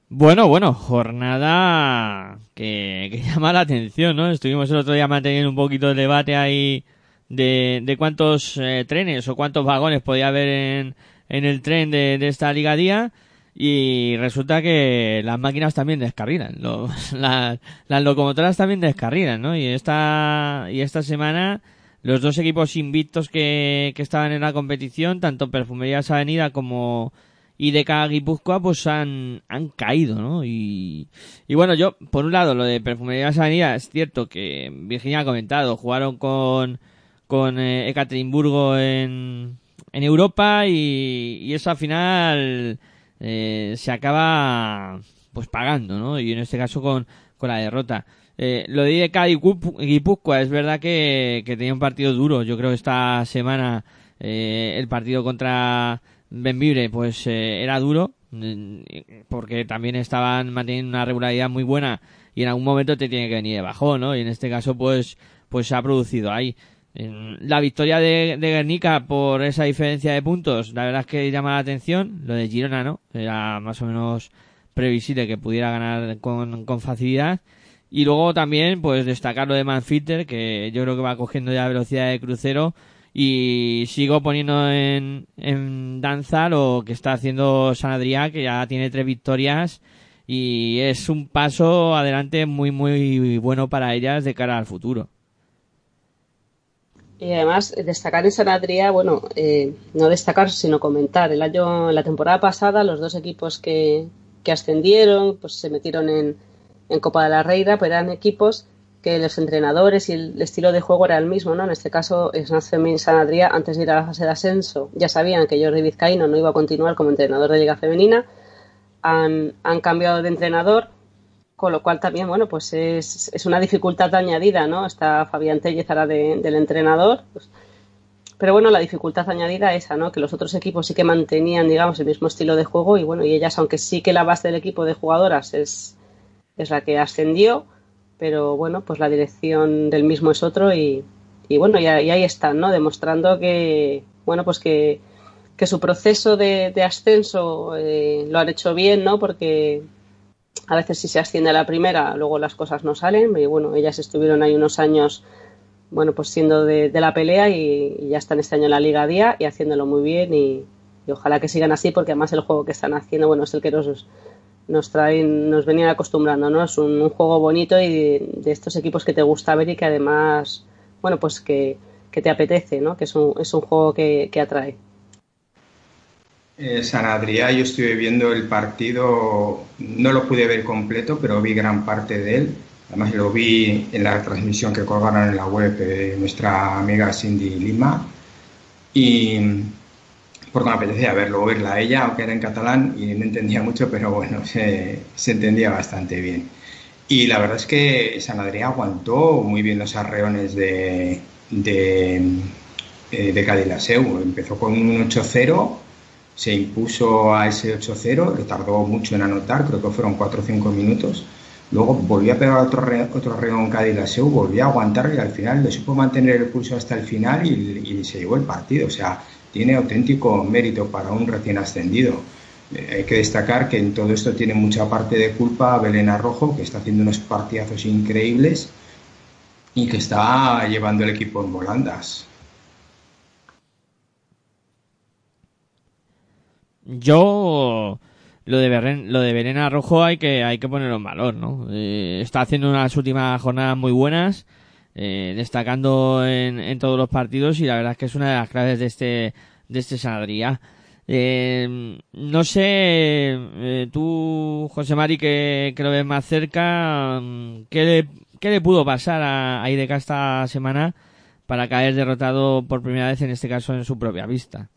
Bueno, bueno, jornada que, llama la atención, ¿no? Estuvimos el otro día manteniendo un poquito de debate ahí de, de cuántos eh, trenes o cuántos vagones podía haber en, en el tren de, de esta Liga Día y resulta que las máquinas también descarrilan, los, las, locomotoras también descarrilan, ¿no? Y esta, y esta semana los dos equipos invictos que, que estaban en la competición, tanto Perfumerías Avenida como IDK Guipúzcoa, pues han, han caído, ¿no? Y, y bueno, yo, por un lado, lo de Perfumerías Avenida, es cierto que Virginia ha comentado, jugaron con, con eh, en, en Europa y, y eso al final eh, se acaba pues pagando, ¿no? Y en este caso con, con la derrota. Eh, lo de Cádiz Guipúzcoa es verdad que, que, tenía un partido duro. Yo creo que esta semana eh, el partido contra Benvibre pues eh, era duro mm, porque también estaban manteniendo una regularidad muy buena y en algún momento te tiene que venir de bajón, ¿no? Y en este caso pues pues se ha producido ahí. La victoria de, Guernica por esa diferencia de puntos, la verdad es que llama la atención. Lo de Girona, ¿no? Era más o menos previsible que pudiera ganar con, facilidad. Y luego también, pues destacar lo de Manfitter, que yo creo que va cogiendo ya velocidad de crucero. Y sigo poniendo en, en danza lo que está haciendo San que ya tiene tres victorias. Y es un paso adelante muy, muy bueno para ellas de cara al futuro. Y además, destacar en San bueno, eh, no destacar, sino comentar. El año, la temporada pasada, los dos equipos que, que ascendieron, pues se metieron en, en Copa de la Reina, pero eran equipos que los entrenadores y el estilo de juego era el mismo, ¿no? En este caso, y San Adrià, antes de ir a la fase de ascenso, ya sabían que Jordi Vizcaíno no iba a continuar como entrenador de Liga Femenina, han, han cambiado de entrenador, con lo cual también, bueno, pues es, es una dificultad añadida, ¿no? Está Fabián Tellez ahora del entrenador, pues, pero bueno, la dificultad añadida esa, ¿no? Que los otros equipos sí que mantenían, digamos, el mismo estilo de juego y bueno, y ellas, aunque sí que la base del equipo de jugadoras es, es la que ascendió, pero bueno, pues la dirección del mismo es otro y, y bueno, y, ahí están, ¿no? Demostrando que, bueno, pues que, que su proceso de, de ascenso eh, lo han hecho bien, ¿no? Porque a veces si se asciende a la primera, luego las cosas no salen y bueno, ellas estuvieron ahí unos años bueno, pues siendo de, la pelea y, ya están este año en la Liga Día y haciéndolo muy bien y, ojalá que sigan así porque además el juego que están haciendo, bueno, es el que nos, nos traen, nos venían acostumbrando, ¿no? Es un, juego bonito y de, estos equipos que te gusta ver y que además, bueno, pues que, te apetece, ¿no? Que es un, es un juego que, atrae. Eh, San Adrià, yo estuve viendo el partido, no lo pude ver completo, pero vi gran parte de él. Además lo vi en la transmisión que colgaron en la web de nuestra amiga Cindy Lima. Y porque me apetecía verlo, verla a ella, aunque era en catalán y no entendía mucho, pero bueno, se, entendía bastante bien. Y la verdad es que San Adrián aguantó muy bien los arreones de, de, eh, de Empezó con un 8-0, se impuso a ese 8-0, le tardó mucho en anotar, creo que fueron 4 o 5 minutos Luego volvió a pegar otro, re, otro reón Cádiz-Laseu, volvió a aguantar y al final le supo mantener el pulso hasta el final y, se llevó el partido. O sea, tiene auténtico mérito para un recién ascendido. Eh, hay que destacar que en todo esto tiene mucha parte de culpa Belén Arrojo, que está haciendo unos partidazos increíbles y que está llevando el equipo en volandas. Yo lo de Beren, lo de Verena Rojo hay que hay que ponerlo en valor, ¿no? Eh, está haciendo unas últimas jornadas muy buenas, eh, destacando en, en, todos los partidos y la verdad es que es una de las claves de este de este. Eh, no sé, eh, tú, José Mari, que, que, lo ves más cerca, ¿qué le, qué le pudo pasar a, a Ideca esta semana para caer derrotado por primera vez, en este caso en su propia vista?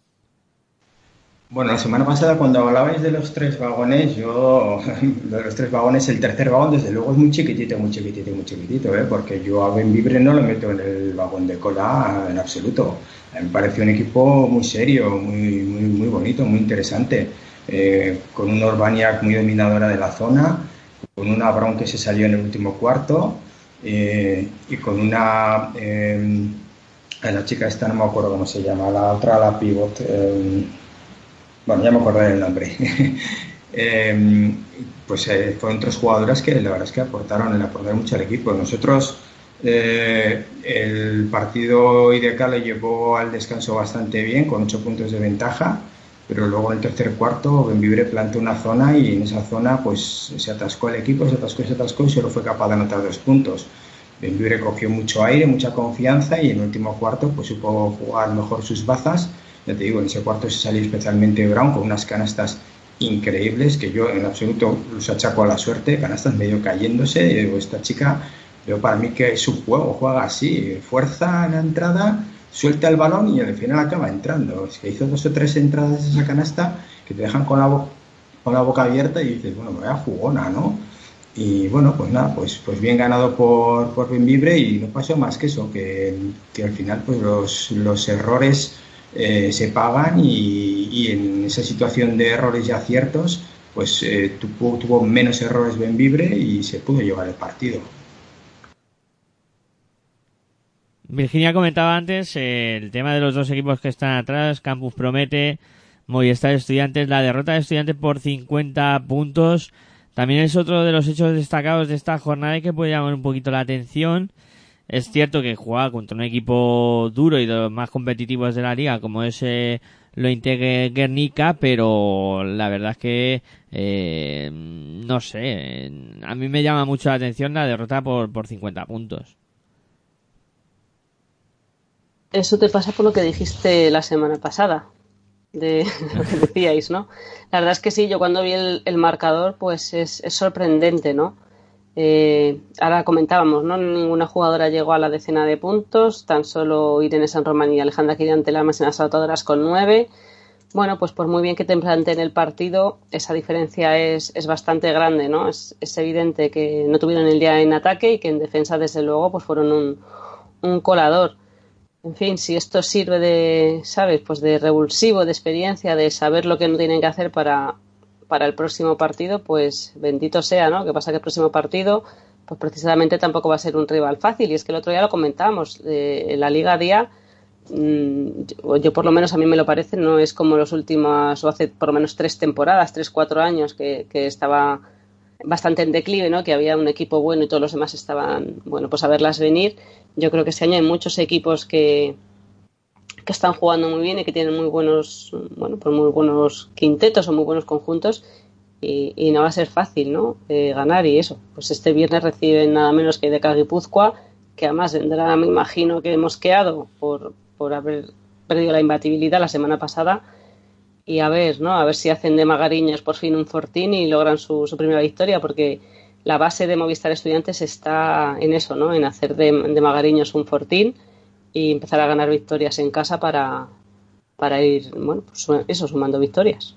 Bueno, la semana pasada cuando hablabais de los tres vagones, yo, de los tres vagones, el tercer vagón desde luego es muy chiquitito, muy chiquitito, muy chiquitito, ¿eh? porque yo a Benvibre no lo meto en el vagón de cola en absoluto. Me parece un equipo muy serio, muy, muy, muy bonito, muy interesante, eh, con una Urbaniac muy dominadora de la zona, con una Brown que se salió en el último cuarto eh, y con una... Eh, la chica esta no me acuerdo cómo se llama, la otra, la pivot bueno, ya me acordé del nombre. Em, pues eh, fueron tres jugadoras que la verdad es que aportaron, aportaron mucho al equipo. Nosotros eh, el partido IDK le llevó al descanso bastante bien, con ocho puntos de ventaja, pero luego en el tercer cuarto Benvibre plantó una zona y en esa zona pues se atascó el equipo, se atascó, se atascó y solo fue capaz de anotar dos puntos. Benvibre cogió mucho aire, mucha confianza y en el último cuarto pues supo jugar mejor sus bazas ya te digo, en ese cuarto se salió especialmente Brown con unas canastas increíbles que yo en absoluto los achaco a la suerte, canastas medio cayéndose. Y esta chica, yo para mí que su juego juega así, fuerza en la entrada, suelta el balón y al final acaba entrando. Es que hizo dos o tres entradas de esa canasta que te dejan con la, con la boca abierta y dices, bueno, vaya jugona, ¿no? Y bueno, pues nada, pues, pues bien ganado por, por Benvibre y no pasó más que eso, que, que al final pues los, los errores eh, se pagan y, en esa situación de errores y aciertos, pues eh, tuvo, tuvo, menos errores Benvibre y se pudo llevar el partido. Virginia comentaba antes eh, el tema de los dos equipos que están atrás, Campus Promete, Movistar Estudiantes, la derrota de Estudiantes por 50 puntos. También es otro de los hechos destacados de esta jornada y que puede llamar un poquito la atención. Es cierto que jugaba contra un equipo duro y de los más competitivos de la liga, como es eh, lo integre Guernica, pero la verdad es que eh, no sé, a mí me llama mucho la atención la derrota por, por 50 puntos. Eso te pasa por lo que dijiste la semana pasada, de lo que decíais, ¿no? La verdad es que sí, yo cuando vi el, el marcador, pues es, es sorprendente, ¿no? Eh, ahora comentábamos, ¿no? Ninguna jugadora llegó a la decena de puntos, tan solo Irene San Román y Alejandra Quirante la más en las anotadoras con nueve. Bueno, pues por muy bien que te planteen el partido, esa diferencia es, es bastante grande, ¿no? Es, es, evidente que no tuvieron el día en ataque y que en defensa, desde luego, pues fueron un, un colador. En fin, si esto sirve de, ¿sabes? Pues de revulsivo, de experiencia, de saber lo que no tienen que hacer para, para el próximo partido, pues bendito sea, ¿no? Que pasa que el próximo partido, pues precisamente tampoco va a ser un rival fácil. Y es que el otro día lo comentábamos, eh, la Liga Día, mmm, yo, por lo menos a mí me lo parece, no es como los últimos, o hace por lo menos tres temporadas, tres, cuatro años que, que estaba bastante en declive, ¿no? Que había un equipo bueno y todos los demás estaban, bueno, pues a verlas venir. Yo creo que este año hay muchos equipos que, que están jugando muy bien y que tienen muy buenos, bueno, pues muy buenos quintetos o muy buenos conjuntos y, no va a ser fácil, ¿no? Eh, ganar y eso. Pues este viernes reciben nada menos que de Guipúzcoa, que además vendrá, me imagino que mosqueado por, por haber perdido la imbatibilidad la semana pasada y a ver, ¿no? A ver si hacen de Magariños por fin un fortín y logran su, su primera victoria, porque la base de Movistar Estudiantes está en eso, ¿no? En hacer de, de Magariños un fortín y empezar a ganar victorias en casa para, para ir, bueno, pues eso, sumando victorias.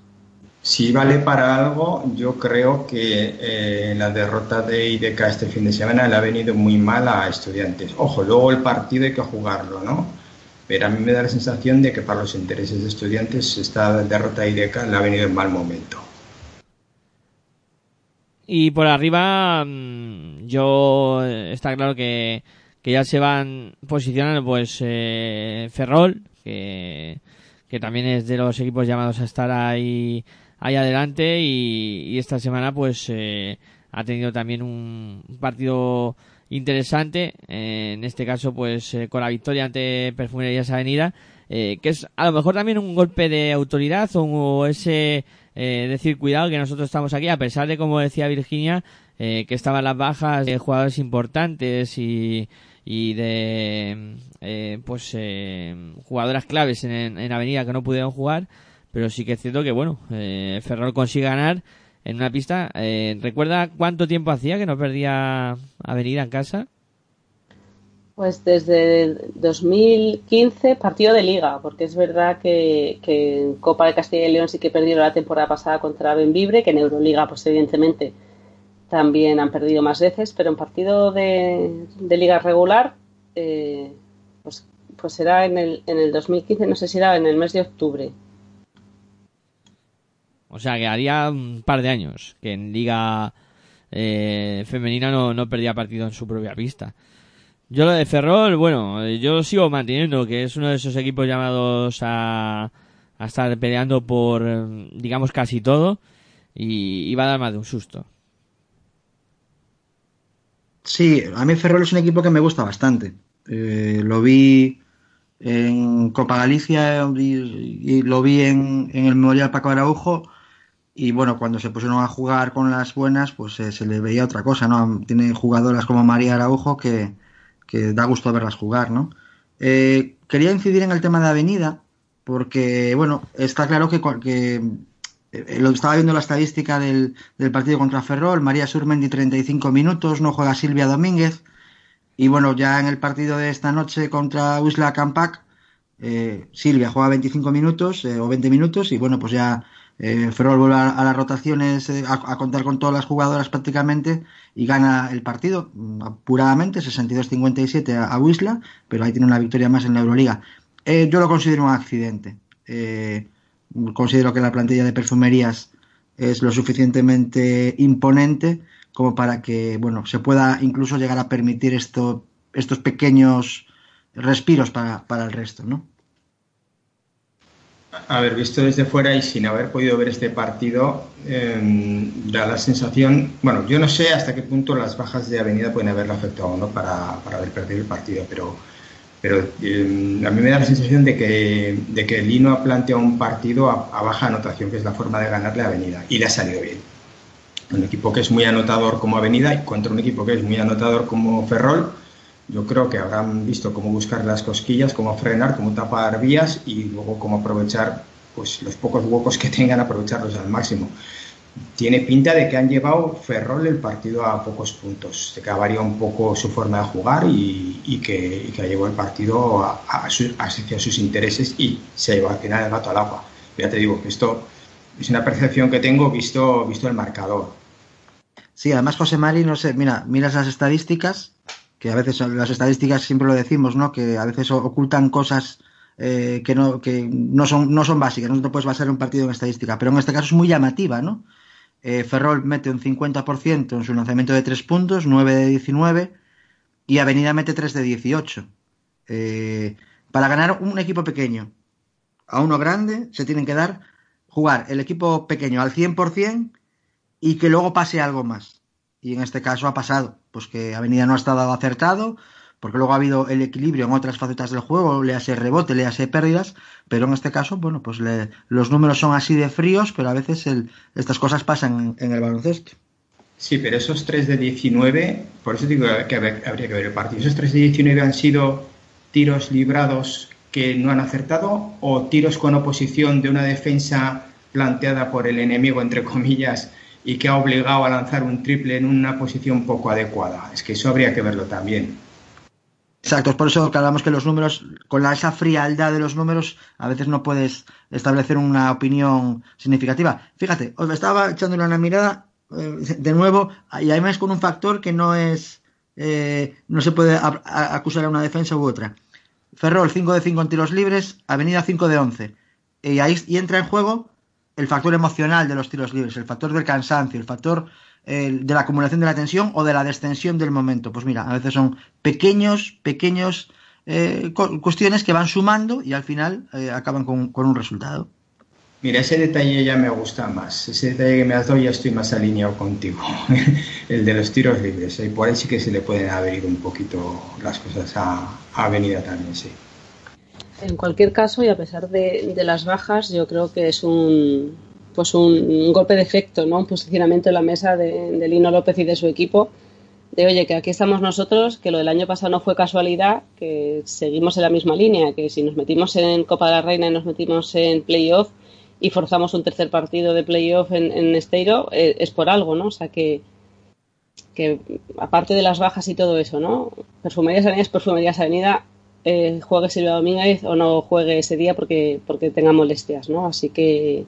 Si vale para algo, yo creo que eh, la derrota de IDK este fin de semana le ha venido muy mal a estudiantes. Ojo, luego el partido hay que jugarlo, ¿no? Pero a mí me da la sensación de que para los intereses de estudiantes esta derrota de IDK le ha venido en mal momento. Y por arriba, mm, yo está claro que que ya se van posicionando pues eh, Ferrol que, que también es de los equipos llamados a estar ahí ahí adelante y, esta semana pues eh, ha tenido también un, partido interesante eh, en este caso pues con la victoria ante Perfumerías Avenida que es a lo mejor también un golpe de autoridad o, o ese decir cuidado que nosotros estamos aquí a pesar de como decía Virginia que estaban las bajas de jugadores importantes y y de eh, pues eh, jugadoras claves en, en, Avenida que no pudieron jugar pero sí que es cierto que bueno eh, Ferrol consigue ganar en una pista. Eh, recuerda cuánto tiempo hacía que no perdía Avenida en casa pues desde 2015 partido de liga porque es verdad que, que en Copa de Castilla y León sí que perdieron la temporada pasada contra Benvibre que en Euroliga pues evidentemente también han perdido más veces, pero en partido de, liga regular, eh, pues, pues será en el, en el 2015, no sé si era en el mes de octubre. O sea, que haría un par de años que en liga eh, femenina no, no perdía partido en su propia pista. Yo lo de Ferrol, bueno, yo sigo manteniendo que es uno de esos equipos llamados a, a estar peleando por, digamos, casi todo y, y va a dar más de un susto. Sí, a mí Ferrol es un equipo que me gusta bastante. Eh, lo vi en Copa Galicia y, lo vi en, el Memorial Paco Araujo y bueno, cuando se pusieron a jugar con las buenas, pues eh, se le veía otra cosa, ¿no? Tiene jugadoras como María Araujo que, que da gusto verlas jugar, ¿no? Eh, quería incidir en el tema de Avenida porque, bueno, está claro que, que lo estaba viendo la estadística del, partido contra Ferrol, María Surmendi 35 minutos, no juega Silvia Domínguez y bueno, ya en el partido de esta noche contra Wisla Campac eh, Silvia juega 25 minutos o 20 minutos y bueno, pues ya Ferrol vuelve a, las rotaciones a, contar con todas las jugadoras prácticamente y gana el partido mm, apuradamente, 62-57 a, a Wisla, pero ahí tiene una victoria más en la Euroliga. yo lo considero un accidente. Considero que la plantilla de perfumerías es lo suficientemente imponente como para que bueno se pueda incluso llegar a permitir esto, estos pequeños respiros para, para el resto, ¿no? A ver, visto desde fuera y sin haber podido ver este partido, em, da la sensación, bueno, yo no sé hasta qué punto las bajas de Avenida pueden haberlo afectado ¿no? para, para haber perdido el partido, pero, pero em, a mí me da la sensación de que, de que Lino ha planteado un partido a, a, baja anotación, que es la forma de ganarle a Avenida, y le ha salido bien un equipo que es muy anotador como Avenida y contra un equipo que es muy anotador como Ferrol, yo creo que habrán visto cómo buscar las cosquillas, cómo frenar, cómo tapar vías y luego cómo aprovechar pues, los pocos huecos que tengan, aprovecharlos al máximo. Tiene pinta de que han llevado Ferrol el partido a pocos puntos, de que varía un poco su forma de jugar y, que, que, ha llevado el partido a, hacia sus intereses y se ha llevado al final el gato al agua. Ya te digo, esto es una percepción que tengo visto, visto el marcador Sí, además José Mari, no sé, mira, miras las estadísticas, que a veces las estadísticas siempre lo decimos, ¿no? Que a veces ocultan cosas eh, que, no, que no, son, no son básicas, no te puedes basar en un partido en estadística, pero en este caso es muy llamativa, ¿no? Eh, Ferrol mete un 50% en su lanzamiento de 3 puntos, 9 de 19, y Avenida mete 3 de 18. Eh, para ganar un equipo pequeño a uno grande, se tienen que dar jugar el equipo pequeño al 100% y que luego pase algo más. Y en este caso ha pasado, pues que Avenida no ha estado acertado, porque luego ha habido el equilibrio en otras facetas del juego, le hace rebote, le hace pérdidas, pero en este caso, bueno, pues los números son así de fríos, pero a veces estas cosas pasan en, el baloncesto. Sí, pero esos 3 de 19, por eso digo que habría que ver el partido, esos 3 de 19 han sido tiros librados que no han acertado o tiros con oposición de una defensa planteada por el enemigo, entre comillas, y que ha obligado a lanzar un triple en una posición poco adecuada. Es que eso habría que verlo también. Exacto, es por eso que hablamos que los números, con la, esa frialdad de los números, a veces no puedes establecer una opinión significativa. Fíjate, os estaba echándole una mirada eh, de nuevo, y además con un factor que no es, eh, no se puede acusar a una defensa u otra. Ferrol 5 de 5 en tiros libres, Avenida 5 de 11. Y ahí y entra en juego el factor emocional de los tiros libres, el factor del cansancio, el factor eh, de la acumulación de la tensión o de la descensión del momento. Pues mira, a veces son pequeños, pequeños eh, cuestiones que van sumando y al final eh, acaban con, un resultado. Mira, ese detalle ya me gusta más. Ese detalle que me has dado ya estoy más alineado contigo. el de los tiros libres. Y por ahí sí que se le pueden abrir un poquito las cosas a, a Avenida también, sí. En cualquier caso, y a pesar de, las bajas, yo creo que es un, pues un, golpe de efecto, ¿no? Un posicionamiento en la mesa de, Lino López y de su equipo. De oye, que aquí estamos nosotros, que lo del año pasado no fue casualidad, que seguimos en la misma línea, que si nos metimos en Copa de la Reina y nos metimos en playoff y forzamos un tercer partido de playoff en, en Esteiro, eh, es por algo, ¿no? O sea que, que aparte de las bajas y todo eso, ¿no? Perfumerías Avenida es Perfumerías Avenida, eh, juegue Silvia Domínguez o no juegue ese día porque, porque tenga molestias, ¿no? Así que,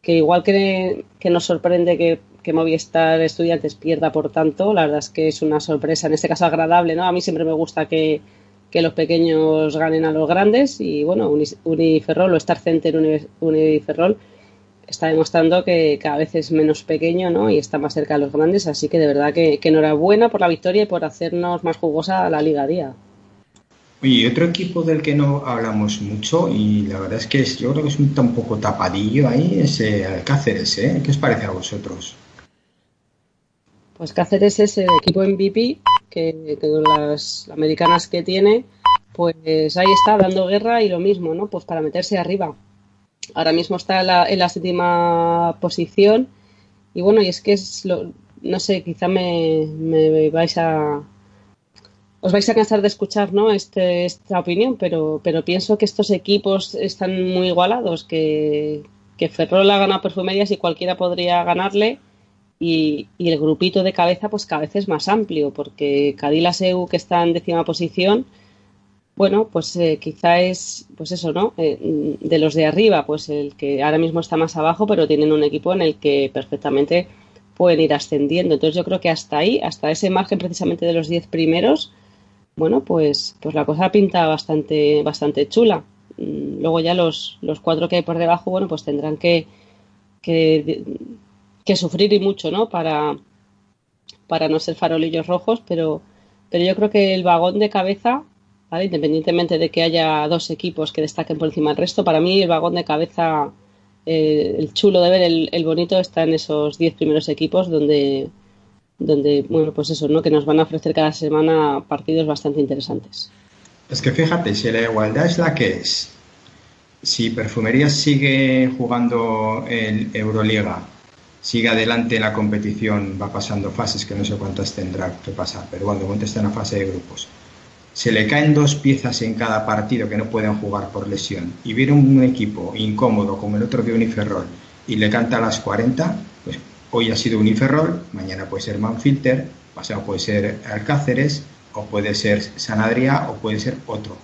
que igual que, que nos sorprende que, que, Movistar Estudiantes pierda por tanto, la verdad es que es una sorpresa, en este caso agradable, ¿no? A mí siempre me gusta que, que los pequeños ganen a los grandes y bueno, Uniferrol o Star Center Uniferrol está demostrando que cada vez es menos pequeño ¿no? y está más cerca de los grandes, así que de verdad que, que enhorabuena por la victoria y por hacernos más jugosa la liga día. Oye, otro equipo del que no hablamos mucho y la verdad es que yo creo que es un, un poco tapadillo ahí es eh, Cáceres, ¿eh? ¿Qué os parece a vosotros? Pues Cáceres es el equipo MVP que, con las americanas que tiene, pues ahí está dando guerra y lo mismo, ¿no? Pues para meterse arriba. Ahora mismo está en la, séptima posición y bueno, y es que es lo, no sé, quizá me vais a, os vais a cansar de escuchar ¿no? este, esta opinión, pero, pero pienso que estos equipos están muy igualados, que, que Ferrol ha ganado Perfumerias y cualquiera podría ganarle. Y, el grupito de cabeza, pues cada vez es más amplio, porque Cadila Seu, que está en décima posición, bueno, pues eh, quizá es, pues eso, ¿no? Eh, de los de arriba, pues el que ahora mismo está más abajo, pero tienen un equipo en el que perfectamente pueden ir ascendiendo. Entonces yo creo que hasta ahí, hasta ese margen precisamente de los 10 primeros, bueno, pues, pues la cosa pinta bastante, bastante chula. Mm, luego ya los, los cuatro que hay por debajo, bueno, pues tendrán que, que, que sufrir y mucho, ¿no? Para, para no ser farolillos rojos, pero, pero yo creo que el vagón de cabeza Independientemente de que haya dos equipos que destaquen por encima del resto, para mí el vagón de cabeza, eh, el chulo de ver, el, bonito, está en esos diez primeros equipos donde, donde, bueno, pues eso, ¿no? Que nos van a ofrecer cada semana partidos bastante interesantes. Es que fíjate, si la igualdad es la que es, si Perfumería sigue jugando en Euroliga, sigue adelante en la competición, va pasando fases que no sé cuántas tendrá que pasar, pero momento está en la fase de grupos se le caen dos piezas en cada partido que no pueden jugar por lesión y viene un equipo incómodo como el otro de Uniferrol y le canta a las 40, pues hoy ha sido Uniferrol, mañana puede ser Manfilter, pasado puede ser Alcáceres o puede ser Sanadria o puede ser otro.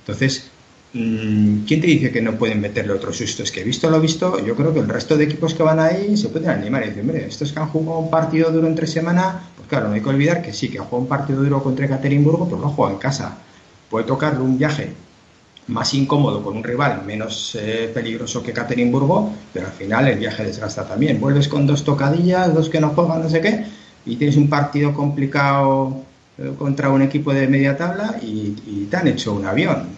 Entonces, mm, ¿quién te dice que no pueden meterle otro susto? Es que visto lo visto, yo creo que el resto de equipos que van ahí se pueden animar y decir, hombre, estos que han jugado un partido duro entre semana, claro, no hay que olvidar que sí, que ha jugado un partido duro contra Ekaterimburgo, pero no juega en casa. Puede tocarle un viaje más incómodo con un rival menos eh, peligroso que Ekaterimburgo, pero al final el viaje desgasta también. Vuelves con dos tocadillas, dos que no juegan, no sé qué, y tienes un partido complicado eh, contra un equipo de media tabla y, y, te han hecho un avión.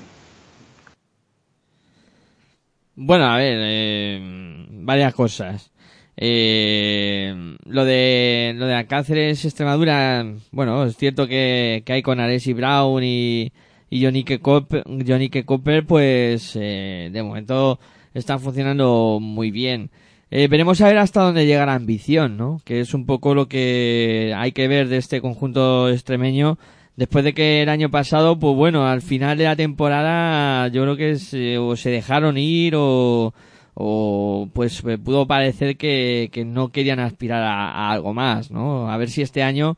Bueno, a ver, eh, varias cosas. Eh, lo de lo de Alcáceres Extremadura, bueno, es cierto que, que hay con Aresi Brown y, y Johnny Copper, Johnny Copper, pues eh, de momento están funcionando muy bien. Eh, veremos a ver hasta dónde llega la ambición, ¿no? Que es un poco lo que hay que ver de este conjunto extremeño. Después de que el año pasado, pues bueno, al final de la temporada yo creo que se, o se dejaron ir o, o pues pudo parecer que, que no querían aspirar a, algo más, ¿no? A ver si este año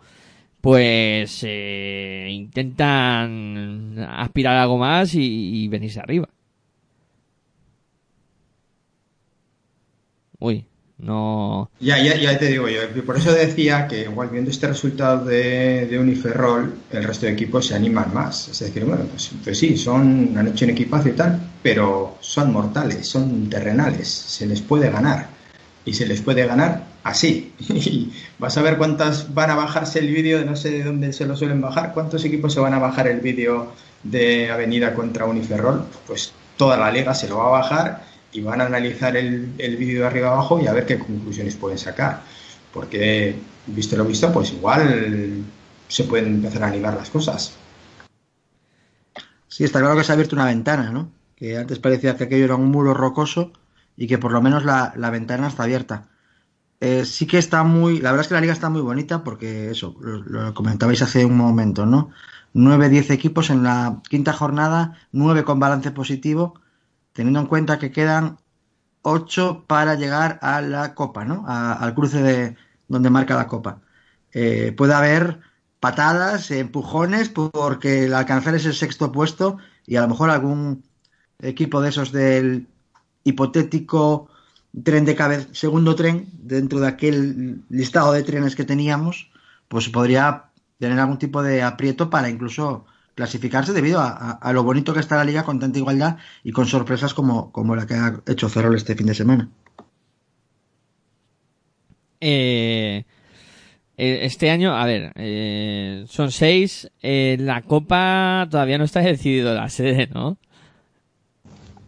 pues eh, intentan aspirar algo más y, venirse arriba. Uy, no. Ya, ya, ya te digo yo. Por eso decía que, igual viendo este resultado de, de Uniferrol, el resto de equipos se animan más. Es decir, bueno, pues, pues, sí, son, han hecho un equipazo y tal, pero son mortales, son terrenales, se les puede ganar. Y se les puede ganar así. Y vas a ver cuántas van a bajarse el vídeo, no sé de dónde se lo suelen bajar, cuántos equipos se van a bajar el vídeo de Avenida contra Uniferrol. Pues toda la liga se lo va a bajar y van a analizar el, vídeo de arriba abajo y a ver qué conclusiones pueden sacar. Porque, visto lo visto, pues igual se pueden empezar a animar las cosas. Sí, está claro que se ha abierto una ventana, ¿no? Que antes parecía que aquello era un muro rocoso y que por lo menos la ventana está abierta. Eh, sí que está muy. La verdad es que la liga está muy bonita porque eso, lo, comentabais hace un momento, ¿no? 9-10 equipos en la quinta jornada, 9 con balance positivo teniendo en cuenta que quedan ocho para llegar a la copa, ¿no? al cruce de donde marca la copa. Eh, puede haber patadas, empujones, porque el alcanzar es el sexto puesto y a lo mejor algún equipo de esos del hipotético tren de cabeza, segundo tren, dentro de aquel listado de trenes que teníamos, pues podría tener algún tipo de aprieto para incluso clasificarse debido a, lo bonito que está la liga con tanta igualdad y con sorpresas como, como la que ha hecho Ferrol este fin de semana. Eh, eh, este año, a ver, eh, son seis. la Copa todavía no está decidido la sede, ¿no?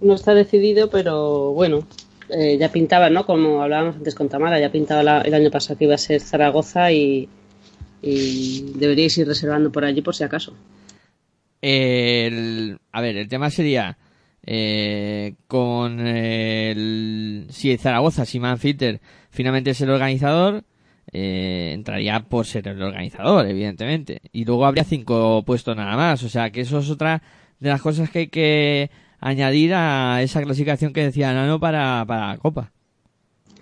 No está decidido, pero bueno, ya pintaba, ¿no? Como hablábamos antes con Tamara, ya pintaba el año pasado que iba a ser Zaragoza y, y deberíais ir reservando por allí por si acaso. El, a ver, el tema sería eh, con el, si Zaragoza, si Manfilter finalmente es el organizador, eh, entraría por ser el organizador, evidentemente. Y luego habría cinco puestos nada más. O sea que eso es otra de las cosas que hay que añadir a esa clasificación que decía Nano para, para la Copa.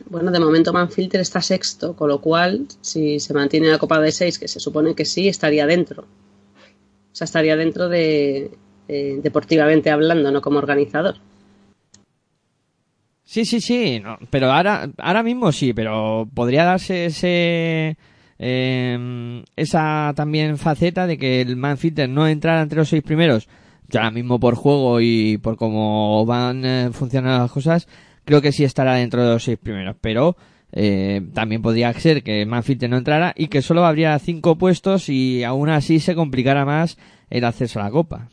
Bueno, de momento Manfilter está sexto, con lo cual, si se mantiene la Copa de seis, que se supone que sí, estaría dentro. O sea, estaría dentro de eh, deportivamente hablando, no como organizador. Sí, sí, sí, pero ahora, ahora mismo sí, pero podría darse ese, eh, esa también faceta de que el Manfitter no entrara entre los seis primeros, ya ahora mismo por juego y por cómo van eh, funcionando las cosas, creo que sí estará dentro de los seis primeros, pero eh, también podría ser que Manfitter no entrara y que solo habría cinco puestos y aún así se complicara más el acceso a la Copa.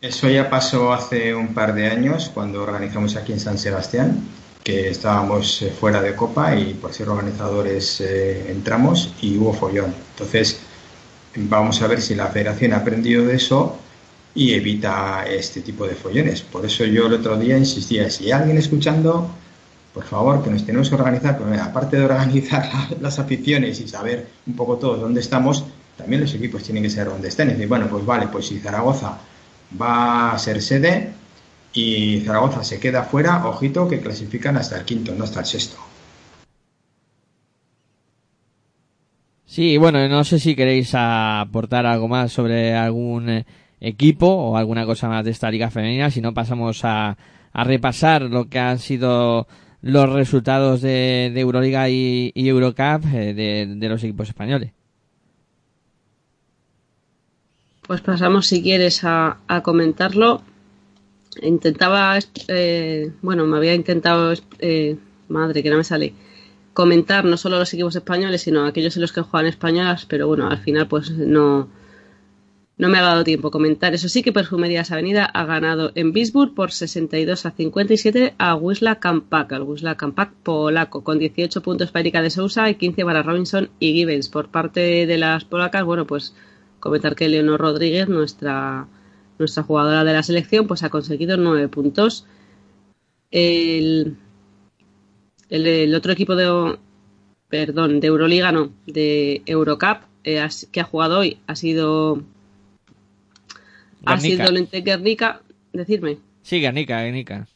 Eso ya pasó hace un par de años cuando organizamos aquí en San Sebastián, que estábamos eh, fuera de Copa y por ser organizadores entramos y hubo follón. Entonces, vamos a ver si la federación ha aprendido de eso y evita este tipo de follones. Por eso yo el otro día insistía, si hay alguien escuchando, por favor, que nos tenemos que organizar, pero aparte de organizar las aficiones y saber un poco todos dónde estamos, también los equipos tienen que saber dónde están. Y decir, bueno, pues vale, pues si Zaragoza va a ser sede y Zaragoza se queda fuera, ojito que clasifican hasta el quinto, no hasta el sexto. Sí, bueno, no sé si queréis aportar algo más sobre algún eh, equipo o alguna cosa más de esta liga femenina, si no pasamos a, repasar lo que han sido los resultados de, Euroliga y, Eurocup eh, de los equipos españoles. Pues pasamos, si quieres, a, comentarlo. Intentaba, eh, bueno, me había intentado, eh, madre, que no me sale, comentar no solo los equipos españoles, sino aquellos en los que juegan españolas, pero bueno, al final pues no, no me ha dado tiempo comentar. Eso sí que Perfumerías Avenida ha ganado en Bisburg por 62 a 57 a Wisla Kampak, al Wisla Kampak polaco, con 18 puntos para Erika de Sousa y 15 para Robinson y Gibbons. Por parte de las polacas, bueno, pues comentar que Leonor Rodríguez, nuestra, nuestra jugadora de la selección, pues ha conseguido nueve puntos. El, el, otro equipo de, perdón, de Euroliga, no, de Eurocup, eh, que ha jugado hoy, ha sido ha sido Lente Guernica, decirme. Sí, Guernica, Guernica.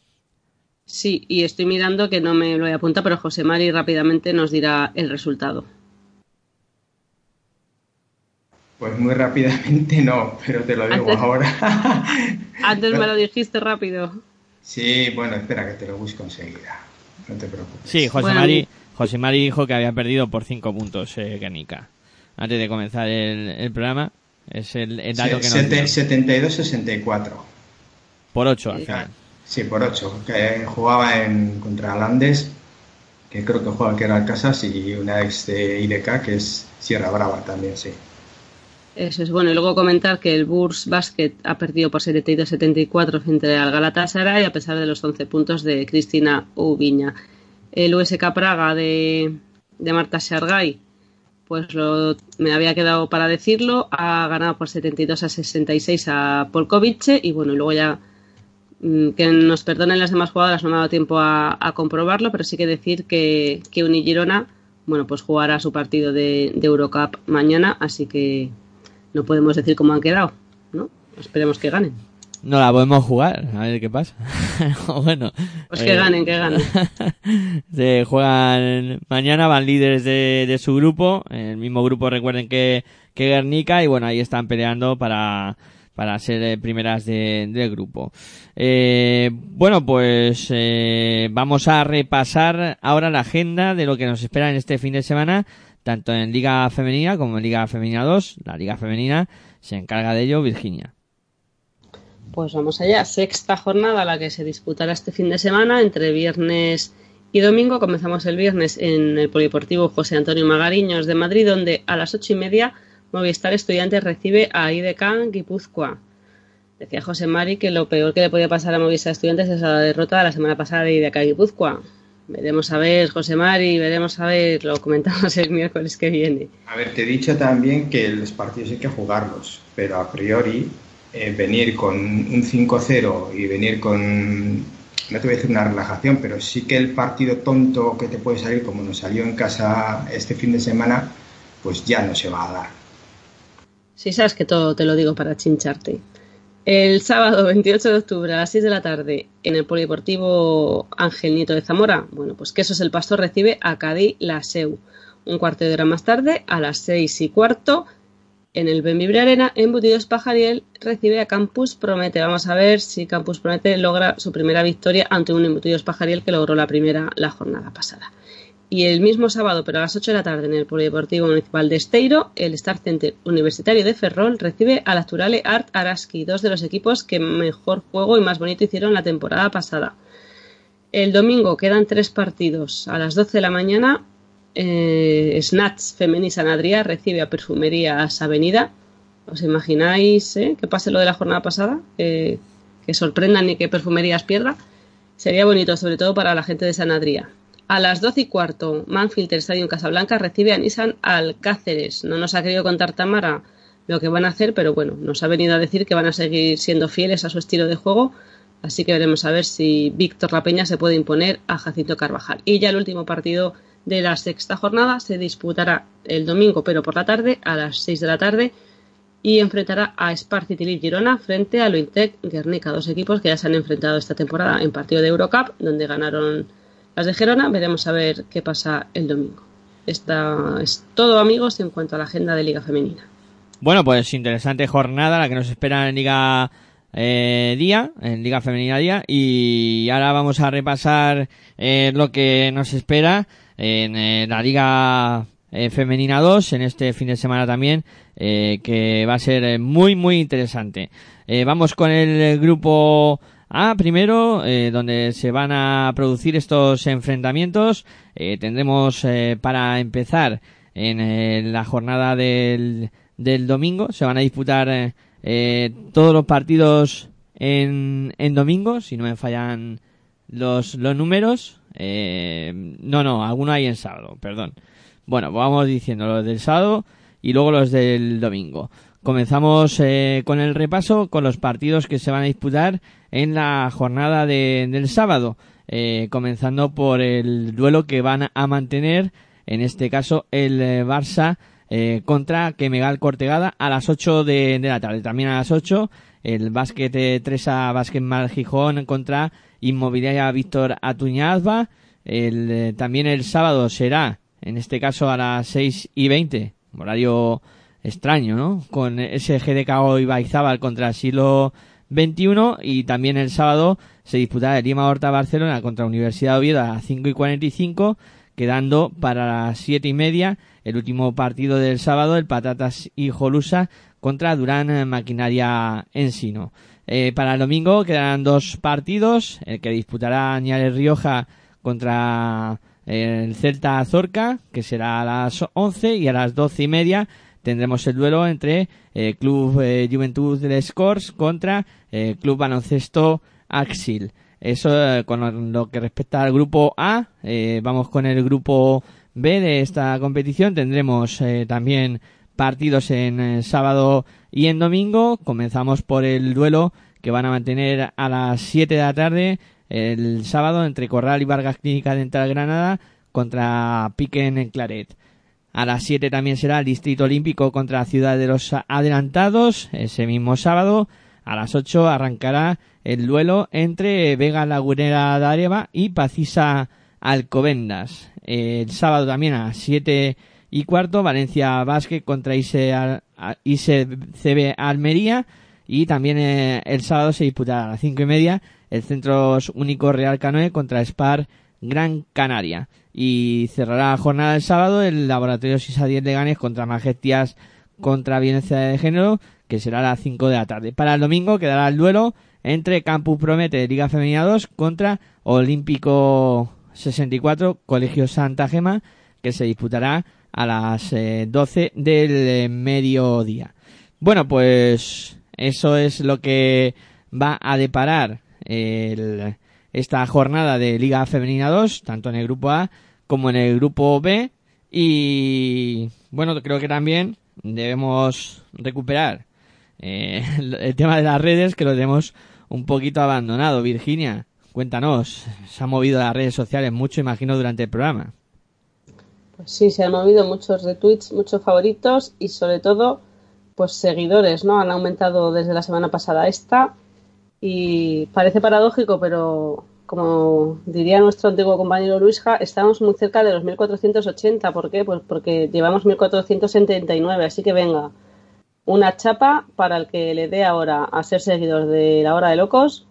Sí, y estoy mirando que no me lo he apuntado, pero José Mari rápidamente nos dirá el resultado. Pues muy rápidamente no, pero te lo digo ahora. antes me lo dijiste rápido. Sí, bueno, espera que te lo busco enseguida. No te preocupes. Sí, José, Mari, José Mari dijo que había perdido por 5 puntos eh, Antes de comenzar el, programa, es el, dato que nos 72-64. Por 8 al final. Sí, por 8. Que jugaba en contra Landes, que creo que juega que era Casas, y una ex de IDK, que es Sierra Brava también, sí. Eso es bueno. Y luego comentar que el Burs Basket ha perdido por 72-74 frente al Galatasaray a pesar de los 11 puntos de Cristina Ubiña. El USK Praga de, Marta Shargay, pues lo, me había quedado para decirlo, ha ganado por 72 a 66 a Polkovice y bueno, luego ya mm, que nos perdonen las demás jugadoras, no me ha dado tiempo a, comprobarlo, pero sí que decir que, que Unigirona, bueno, pues jugará su partido de, de Eurocup mañana, así que no podemos decir cómo han quedado, ¿no? Esperemos que ganen. No la podemos jugar, a ver qué pasa. bueno. Pues que ganen, que ganen. se juegan mañana, van líderes de, su grupo, el mismo grupo recuerden que, que Guernica, y bueno, ahí están peleando para, para ser eh, primeras de, del grupo. Eh, bueno, pues eh, vamos a repasar ahora la agenda de lo que nos espera en este fin de semana tanto en Liga Femenina como en Liga Femenina 2. La Liga Femenina se encarga de ello Virginia. Pues vamos allá, sexta jornada la que se disputará este fin de semana entre viernes y domingo. Comenzamos el viernes en el Polideportivo José Antonio Magariños de Madrid, donde a las ocho y media Movistar Estudiantes recibe a IDK Guipúzcoa. Decía José Mari que lo peor que le podía pasar a Movistar Estudiantes es la derrota de la semana pasada de IDK Guipúzcoa. Veremos a ver, José Mari, veremos a ver, lo comentamos el miércoles que viene. A ver, te he dicho también que los partidos hay que jugarlos, pero a priori eh, venir con un 5-0 y venir con, no te voy a decir una relajación, pero sí que el partido tonto que te puede salir, como nos salió en casa este fin de semana, pues ya no se va a dar. Sí, sabes que todo te lo digo para chincharte. El sábado 28 de octubre a las 6 de la tarde en el Polideportivo Ángel Nieto de Zamora, bueno, pues que eso es el Pastor recibe a Cádiz la SEU. Un cuarto de hora más tarde, a las 6 y cuarto, En el Benvibre Arena, Embutidos Pajariel recibe a Campus Promete. Vamos a ver si Campus Promete logra su primera victoria ante un Embutidos Pajariel que logró la primera la jornada pasada. Y el mismo sábado, pero a las 8 de la tarde, en el Polideportivo Municipal de Esteiro, el Star Center Universitario de Ferrol recibe al Naturale Art Araski, dos de los equipos que mejor juego y más bonito hicieron la temporada pasada. El domingo quedan tres partidos. A las 12 de la mañana, eh, Snatch Femení San Adrià recibe a Perfumerías Avenida. ¿Os imagináis eh, que pase lo de la jornada pasada? que sorprendan y que Perfumerías pierda. Sería bonito, sobre todo para la gente de San Adrià. A las 12 y cuarto, Manfilter Stadium Casablanca recibe a Nissan Alcáceres. No nos ha querido contar Tamara lo que van a hacer, pero bueno, nos ha venido a decir que van a seguir siendo fieles a su estilo de juego. Así que veremos a ver si Víctor La Peña se puede imponer a Jacinto Carvajal. Y ya el último partido de la sexta jornada se disputará el domingo, pero por la tarde, a las 6 de la tarde, y enfrentará a City Girona frente a Lointec Guernica, dos equipos que ya se han enfrentado esta temporada en partido de Eurocup, donde ganaron las de Gerona veremos a ver qué pasa el domingo. Esta es todo, amigos, en cuanto a la agenda de Liga Femenina. Bueno, pues interesante jornada la que nos espera en Liga eh, Día, en Liga Femenina Día. Y ahora vamos a repasar eh, lo que nos espera en eh, la Liga Femenina 2 en este fin de semana también, que va a ser muy, muy interesante. vamos con el grupo Ah, primero, eh, donde se van a producir estos enfrentamientos, eh, tendremos eh, para empezar en la jornada del, del, domingo, se van a disputar todos los partidos en, en domingo, si no me fallan los, los números. No, no, alguno hay en sábado, perdón. Bueno, vamos diciendo los del sábado y luego los del domingo. Comenzamos con el repaso, con los partidos que se van a disputar en la jornada de, del sábado, eh, comenzando por el duelo que van a mantener, en este caso el eh, Barça eh, contra Kemegal Cortegada a las 8 de, la tarde. También a las 8 el básquet eh, Tresa Básquet Mal Gijón contra Inmobiliaria Víctor Atuñazba. El, también el sábado será, en este caso a las 6 y 20, horario extraño, ¿no? Con ese GDK y Baizábal contra Silo 21 y también el sábado se disputará el Lima Horta Barcelona contra Universidad de Oviedo a las 5 y 45 quedando para las 7 y media el último partido del sábado el Patatas y Jolusa contra Durán Maquinaria Ensino. Eh, para el domingo quedarán dos partidos, el que disputará Añales Rioja contra el Celta Zorca, que será a las 11 y a las 12 y media tendremos el duelo entre eh, Club eh, Juventud de Scores contra eh, Club Baloncesto Axil. Eso con lo que respecta al grupo A. vamos con el grupo B de esta competición. Tendremos también partidos en sábado y en domingo. Comenzamos por el duelo que van a mantener a las 7 de la tarde el sábado entre Corral y Vargas Clínica Dental Granada contra Piquen en Claret. A las 7 también será el Distrito Olímpico contra la Ciudad de los Adelantados. Ese mismo sábado, a las 8 arrancará el duelo entre Vega Lagunera de Areva y Pacisa Alcobendas. El sábado también a las 7 y cuarto, Valencia Basket contra ICE, CB Almería. Y también eh, el sábado se disputará a las 5 y media el Centro Único Real Canoe contra Spar Gran Canaria. Y cerrará la jornada del sábado el Laboratorio Sisa 10 de Ganes contra Majestias contra Violencia de Género, que será a las 5 de la tarde. Para el domingo quedará el duelo entre Campus Promete de Liga Femenina 2 contra Olímpico 64 Colegio Santa Gema, que se disputará a las 12 eh, del eh, mediodía. Bueno, pues eso es lo que va a deparar el, esta jornada de Liga Femenina 2, tanto en el grupo A como en el grupo B. Y bueno, creo que también debemos recuperar eh, el tema de las redes, que lo tenemos un poquito abandonado. Virginia, cuéntanos, se han movido las redes sociales mucho, imagino, durante el programa. Pues sí, se han movido muchos retweets, muchos favoritos y sobre todo, pues seguidores, ¿no? Han aumentado desde la semana pasada esta y parece paradójico, pero como diría nuestro antiguo compañero Luisja, estamos muy cerca de los 1480. ¿Por qué? Pues porque llevamos 1479, así que venga. una chapa para el que le dé ahora a ser seguidor de la hora de locos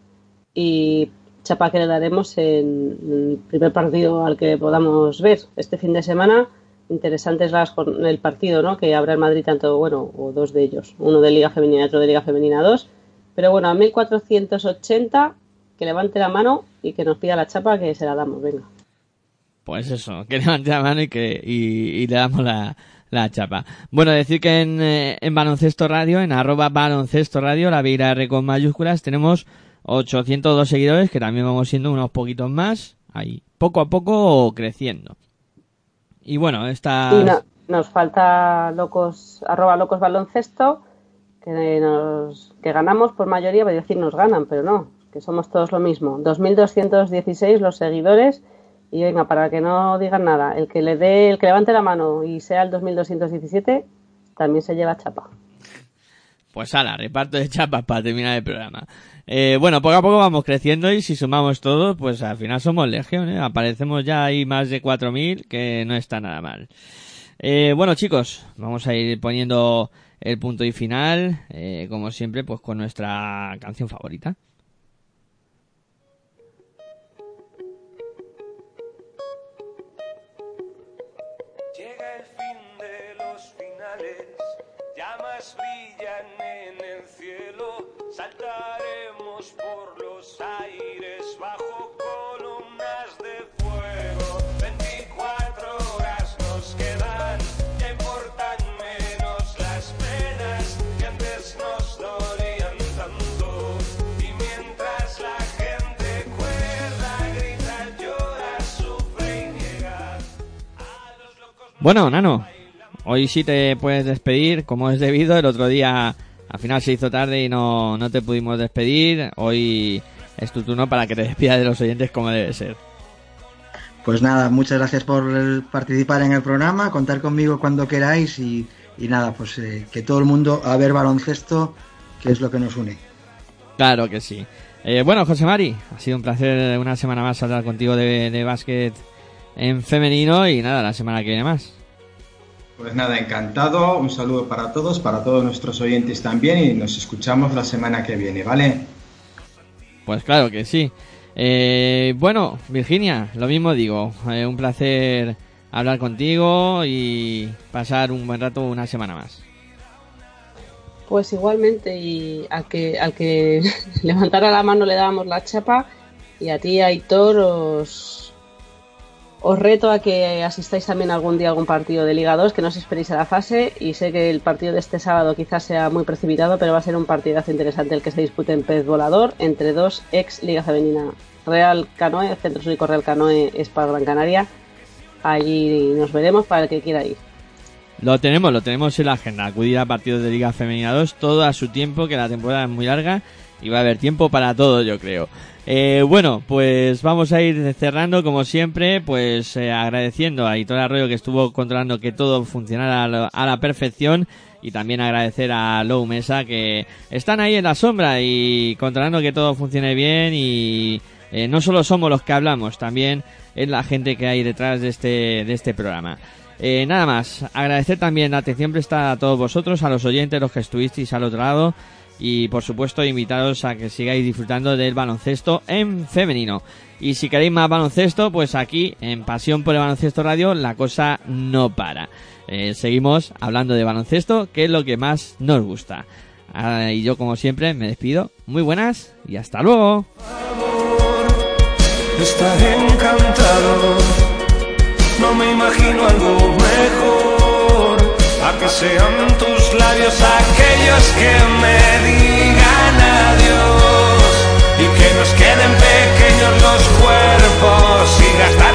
y chapa que le daremos en el primer partido al que podamos ver este fin de semana. Interesantes las, el partido, ¿no? Que habrá en Madrid tanto, bueno, o dos de ellos, uno de Liga Femenina y otro de Liga Femenina 2. Pero bueno, a 1480 que levante la mano y que nos pida la chapa que se la damos, venga. Pues eso, que levante la mano y que y, le damos la, la chapa. Bueno, decir que en, eh, Baloncesto Radio, en arroba Baloncesto Radio, la Vira R con mayúsculas, tenemos 802 seguidores, que también vamos siendo unos poquitos más, ahí, poco a poco creciendo. Y bueno, esta... Y nos falta locos, arroba locos baloncesto, que, nos, que ganamos por mayoría, voy a decir nos ganan, pero no, que somos todos lo mismo. 2.216 los seguidores y venga, para que no digan nada, el que le dé, el que levante la mano y sea el 2217, también se lleva chapa. Pues ala, reparto de chapas para terminar el programa. Eh, bueno, poco a poco vamos creciendo y si sumamos todo, pues al final somos legión, ¿eh? Aparecemos ya ahí más de 4.000, que no está nada mal. Eh, bueno, chicos, vamos a ir poniendo el punto y final, eh, como siempre, pues con nuestra canción favorita. Bueno, Nano, hoy sí te puedes despedir como es debido. El otro día al final se hizo tarde y no, no te pudimos despedir. Hoy es tu turno para que te despidas de los oyentes como debe ser. Pues nada, muchas gracias por participar en el programa, contar conmigo cuando queráis y, nada, pues eh, que todo el mundo a ver baloncesto, que es lo que nos une. Claro que sí. Eh, bueno, José Mari, ha sido un placer una semana más hablar contigo de, de básquet en femenino y nada, la semana que viene más. Pues nada, encantado. Un saludo para todos, para todos nuestros oyentes también y nos escuchamos la semana que viene, ¿vale? Pues claro que sí. Eh, bueno, Virginia, lo mismo digo. Eh, un placer hablar contigo y pasar un buen rato una semana más. Pues igualmente, y al que, al que levantara la mano le dábamos la chapa y a ti, Aitor, os, os reto a que asistáis también algún día a algún partido de Liga 2, que no os esperéis a la fase y sé que el partido de este sábado quizás sea muy precipitado, pero va a ser un partidazo interesante el que se dispute en Pez Volador entre dos ex Liga Femenina. Real Canoe, Centro Súnico Real Canoe es para Gran Canaria. Allí nos veremos para el que quiera ir. Lo tenemos, lo tenemos en la agenda. Acudir a partidos de Liga Femenina 2 todo a su tiempo, que la temporada es muy larga y va a haber tiempo para todo, yo creo. Eh, bueno, pues vamos a ir cerrando como siempre, pues eh, agradeciendo a Hitor Arroyo que estuvo controlando que todo funcionara a la, perfección y también agradecer a Low Mesa que están ahí en la sombra y controlando que todo funcione bien y eh, no solo somos los que hablamos, también es la gente que hay detrás de este, de este programa. nada más, agradecer también la atención prestada a todos vosotros, a los oyentes, los que estuvisteis al otro lado y por supuesto invitaros a que sigáis disfrutando del baloncesto en femenino. Y si queréis más baloncesto, pues aquí en Pasión por el Baloncesto Radio la cosa no para. Eh, seguimos hablando de baloncesto, que es lo que más nos gusta. Ah, y yo como siempre me despido. Muy buenas y hasta luego. encantado, no me imagino algo mejor a que sean tus labios aquellos que me digan adiós. Y que nos queden pequeños los cuerpos y gastar